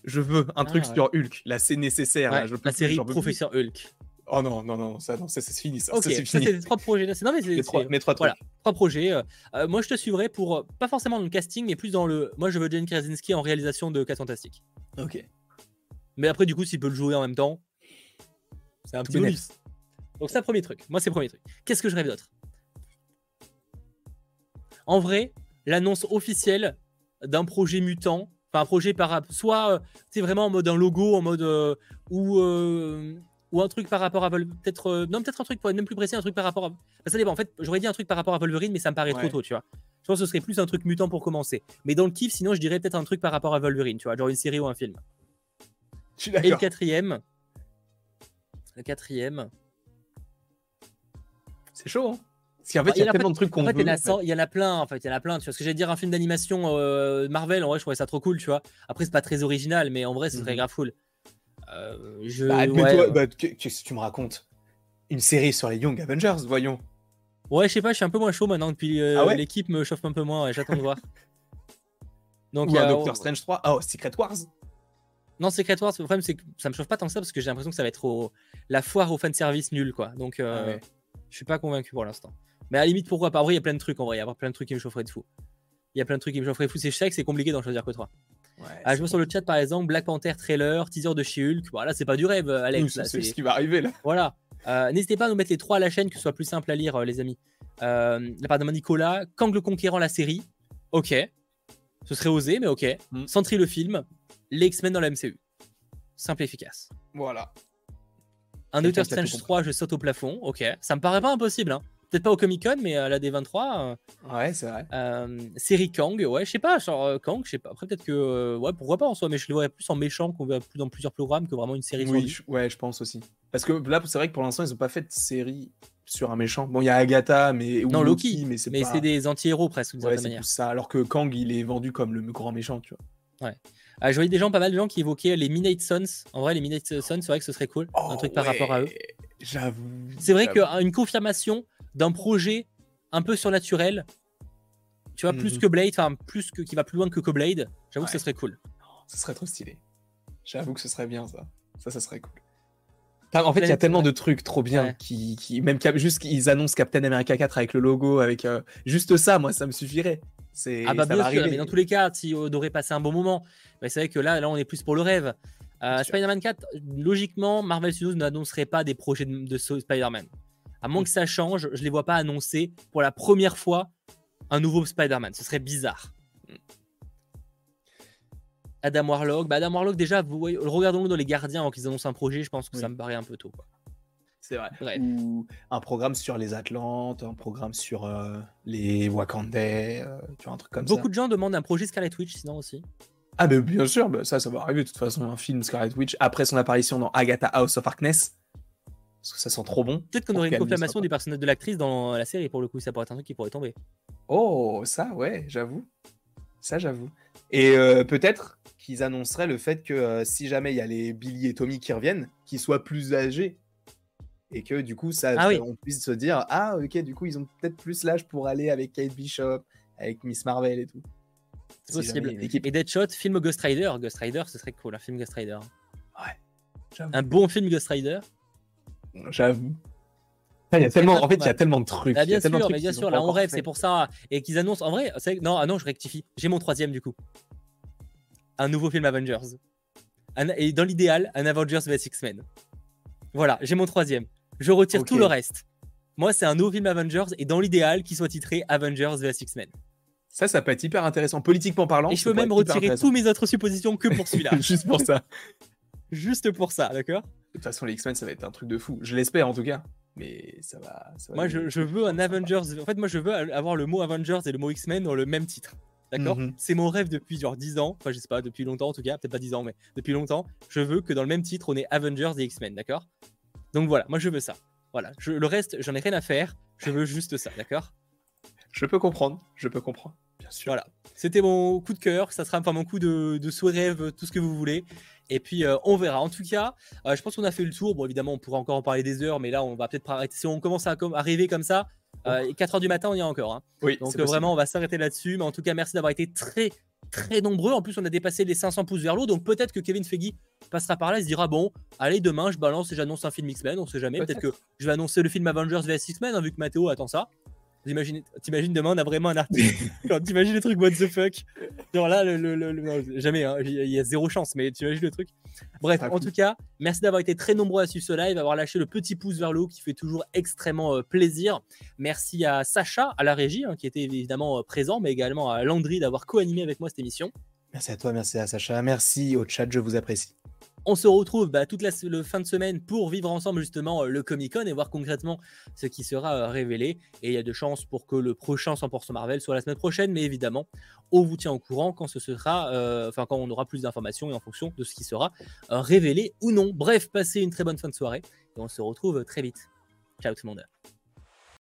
Je veux un truc ah, sur Hulk. Là, c'est nécessaire. je la série Professeur Hulk. Oh non, non, non, ça, non, c'est fini. Ça, c'est fini. c'est trois projets. Non, mais c'est trois, trois, voilà, trois projets. Euh, euh, moi, je te suivrai pour, euh, pas forcément dans le casting, mais plus dans le. Moi, je veux Jane Krasinski en réalisation de 4 Fantastiques. Ok. Mais après, du coup, s'il peut le jouer en même temps, c'est un petit bonus. Donc, c'est un premier truc. Moi, c'est premier truc. Qu'est-ce que je rêve d'autre? En vrai, l'annonce officielle d'un projet mutant, enfin un projet par soit c'est euh, vraiment en mode un logo, en mode euh, ou euh, ou un truc par rapport à peut-être non peut-être un truc pour être même plus précis, un truc par rapport à ça dépend. En fait, j'aurais dit un truc par rapport à Wolverine, mais ça me paraît trop tôt, tu vois. Je pense que ce serait plus un truc mutant pour commencer. Mais dans le kiff, sinon, je dirais peut-être un truc par rapport à Wolverine, tu vois, genre une série ou un film. Et le quatrième, le quatrième. C'est chaud, hein parce qu'en fait, il y a, tellement de trucs qu'on en fait, Il y, en a plein, en fait, il y en a plein. Tu vois, ce que j'allais dire, un film d'animation euh, Marvel, en vrai, je trouvais ça trop cool, tu vois. Après, c'est pas très original, mais en vrai, ce serait mhm. grave cool. Euh, je... Bah, toi, bah, qu'est-ce que tu me racontes Une série sur les Young Avengers, voyons. Ouais, je sais pas, je suis un peu moins chaud maintenant depuis euh, ah l'équipe me chauffe un peu moins. J'attends de voir. Donc, Ou un Doctor Strange 3. Oh, Secret Wars. Non, Secret Wars, le problème, c'est que ça me chauffe pas tant que ça parce que j'ai l'impression que ça va être la foire au fanservice nul, quoi. Donc, ah je suis pas convaincu pour l'instant. Mais à la limite, pourquoi pas? En vrai, il y a plein de trucs en vrai. Il y a plein de trucs qui me chaufferaient de fou. Il y a plein de trucs qui me chaufferaient de fou. C'est sais que c'est compliqué d'en choisir que trois. ah, je vois sur le chat par exemple Black Panther trailer, teaser de She-Hulk. Voilà, c'est pas du rêve, Alex. c'est ce qui va arriver là. Voilà. Euh, n'hésitez pas à nous mettre les trois à la chaîne, que ce soit plus simple à lire, euh, les amis. Euh, la part de Nicolas, Kang le Conquérant, la série. Ok. Ce serait osé, mais ok. Mm. Sentry le film. Les X-Men dans la MCU. Simple et efficace. Voilà. Un Doctor Strange 3, je saute au plafond. Ok. Ça me paraît pas impossible. Hein. Peut-être pas au Comic Con, mais à la D23. Euh, ouais, c'est vrai. Euh, série Kang, ouais, je sais pas, genre euh, Kang, je sais pas. Après, peut-être que. ouais, pourquoi pas en soi, mais je le vois plus en méchant qu'on voit plus dans plusieurs programmes que vraiment une série. Oui, ouais, je pense aussi. Parce que là, c'est vrai que pour l'instant, ils ont pas fait de série sur un méchant. Bon, il y a Agatha, mais. Non, Loki, mais c'est mais c'est des anti-héros presque, d'une ouais, certaine manière. ça, alors que Kang, il est vendu comme le grand méchant, tu vois. Ouais. je voyais des gens, pas mal de gens qui évoquaient les Midnight Suns. En vrai, les Midnight Suns, c'est vrai que ce serait cool. un truc par rapport à eux. J'avoue. C'est vrai qu'une confirmation d'un projet un peu surnaturel. Tu vois, plus mhm. que Blade, enfin, plus que, qui va plus loin que, que Blade. J'avoue que ce serait cool. Ce serait trop stylé. J'avoue que ce serait bien, ça. Ça, ça serait cool. En fait, il y a tellement de trucs trop bien qui, qui, même juste qu'ils annoncent Captain America 4 avec le logo, avec euh, juste ça, moi, ça me suffirait. C'est ah bah bien sûr, mais dans tous les cas, si on aurait passé un bon moment, mais c'est vrai que là, là, on est plus pour le rêve. Euh, Spider-Man 4, logiquement, Marvel Studios n'annoncerait pas des projets de, de Spider-Man. À moins que ça change, je les vois pas annoncer pour la première fois un nouveau Spider-Man. Ce serait bizarre. Adam Warlock. Bah Adam Warlock, déjà, regardons-le dans les gardiens avant qu'ils annoncent un projet. Je pense que ça me paraît un peu tôt. C'est vrai. Ou un programme sur les Atlantes, un programme sur euh, les Wakandais, euh, tu vois, un truc comme ça. Beaucoup de gens demandent un projet Scarlet Witch, sinon aussi. Ah, mais bien sûr, bah, ça, ça va arriver de toute façon. Un film Scarlet Witch après son apparition dans Agatha House of Darkness. Parce que ça sent trop bon. Peut-être qu'on aurait une confirmation du personnage de l'actrice dans la série pour le coup, ça pourrait être un truc qui pourrait tomber. Oh, ça, ouais, j'avoue. Ça, j'avoue. Et euh, peut-être qu'ils annonceraient le fait que euh, si jamais il y a les Billy et Tommy qui reviennent, qu'ils soient plus âgés. Et que du coup, ça, ah on puisse se dire Ah, ok, du coup, ils ont peut-être plus l'âge pour aller avec Kate Bishop, avec Miss Marvel et tout. C'est possible. Et Deadshot, film Ghost Rider. Ghost Rider, ce serait cool, un film Ghost Rider. Ouais. Un bon film Ghost Rider. J'avoue. Il y a tellement, en fait, il y a tellement de trucs. Ah, bien sûr, mais bien sûr, là on rêve, c'est pour ça. Et qu'ils annoncent, en vrai, non, ah non, je rectifie. J'ai mon troisième du coup. Un nouveau film Avengers. et dans l'idéal, un Avengers vs X-Men. Voilà, j'ai mon troisième. Je retire tout le reste. Moi, c'est un nouveau film Avengers et dans l'idéal, qu'il soit titré Avengers vs X-Men. Ça, ça peut être hyper intéressant, politiquement parlant. Et je peux même retirer toutes mes autres suppositions que pour celui-là. Juste pour ça. Juste pour ça, d'accord? De toute façon, les X-Men, ça va être un truc de fou. Je l'espère en tout cas. Mais ça va. moi, je, veux un Avengers. En fait, moi, je veux avoir le mot Avengers et le mot X-Men dans le même titre. D'accord mhm. C'est mon rêve depuis genre 10 ans. Enfin, je sais pas, depuis longtemps en tout cas. Peut-être pas 10 ans, mais depuis longtemps. Je veux que dans le même titre, on ait Avengers et X-Men. D'accord Donc voilà, moi, je veux ça. Voilà. le reste, j'en ai rien à faire. Je veux juste ça. D'accord Je peux comprendre. Je peux comprendre. Bien sûr. Voilà. C'était mon coup de cœur. Ça sera enfin mon coup de, de souhait rêve, tout ce que vous voulez. Et puis euh, on verra. En tout cas, euh, je pense qu'on a fait le tour. Bon, évidemment, on pourrait encore en parler des heures, mais là, on va peut-être arrêter. Si on commence à arriver comme ça, 4 euh, heures du matin, on y est encore. Hein. Oui, Donc vraiment, on va s'arrêter là-dessus. Mais en tout cas, merci d'avoir été très très nombreux. En plus, on a dépassé les 500 pouces vers l'eau. Donc peut-être que Kevin Feige passera par là et se dira bon, allez, demain, je balance et j'annonce un film X-Men. On sait jamais. Peut-être que je vais annoncer le film Avengers vs X-Men, hein, vu que Mathéo attend ça. T'imagines, demain, on a vraiment un article. t'imagines le truc what the fuck. Genre là, le, jamais, hein, il y a zéro chance, mais t'imagines le truc. Bref, en tout cas, merci d'avoir été très nombreux à suivre ce live, avoir lâché le petit pouce vers le haut qui fait toujours extrêmement euh, plaisir. Merci à Sacha, à la régie, hein, qui était évidemment euh, présent, mais également à Landry d'avoir co-animé avec moi cette émission. Merci à toi, merci à Sacha, merci au chat, je vous apprécie. On se retrouve bah, toute la fin de semaine pour vivre ensemble justement euh, le Comic Con et voir concrètement ce qui sera euh, révélé. Et il y a de chances pour que le prochain 100% Marvel soit la semaine prochaine, mais évidemment, on vous tient au courant quand euh, on aura plus d'informations et en fonction de ce qui sera révélé ou non. Bref, passez une très bonne fin de soirée et on se retrouve très vite. Ciao tout le monde.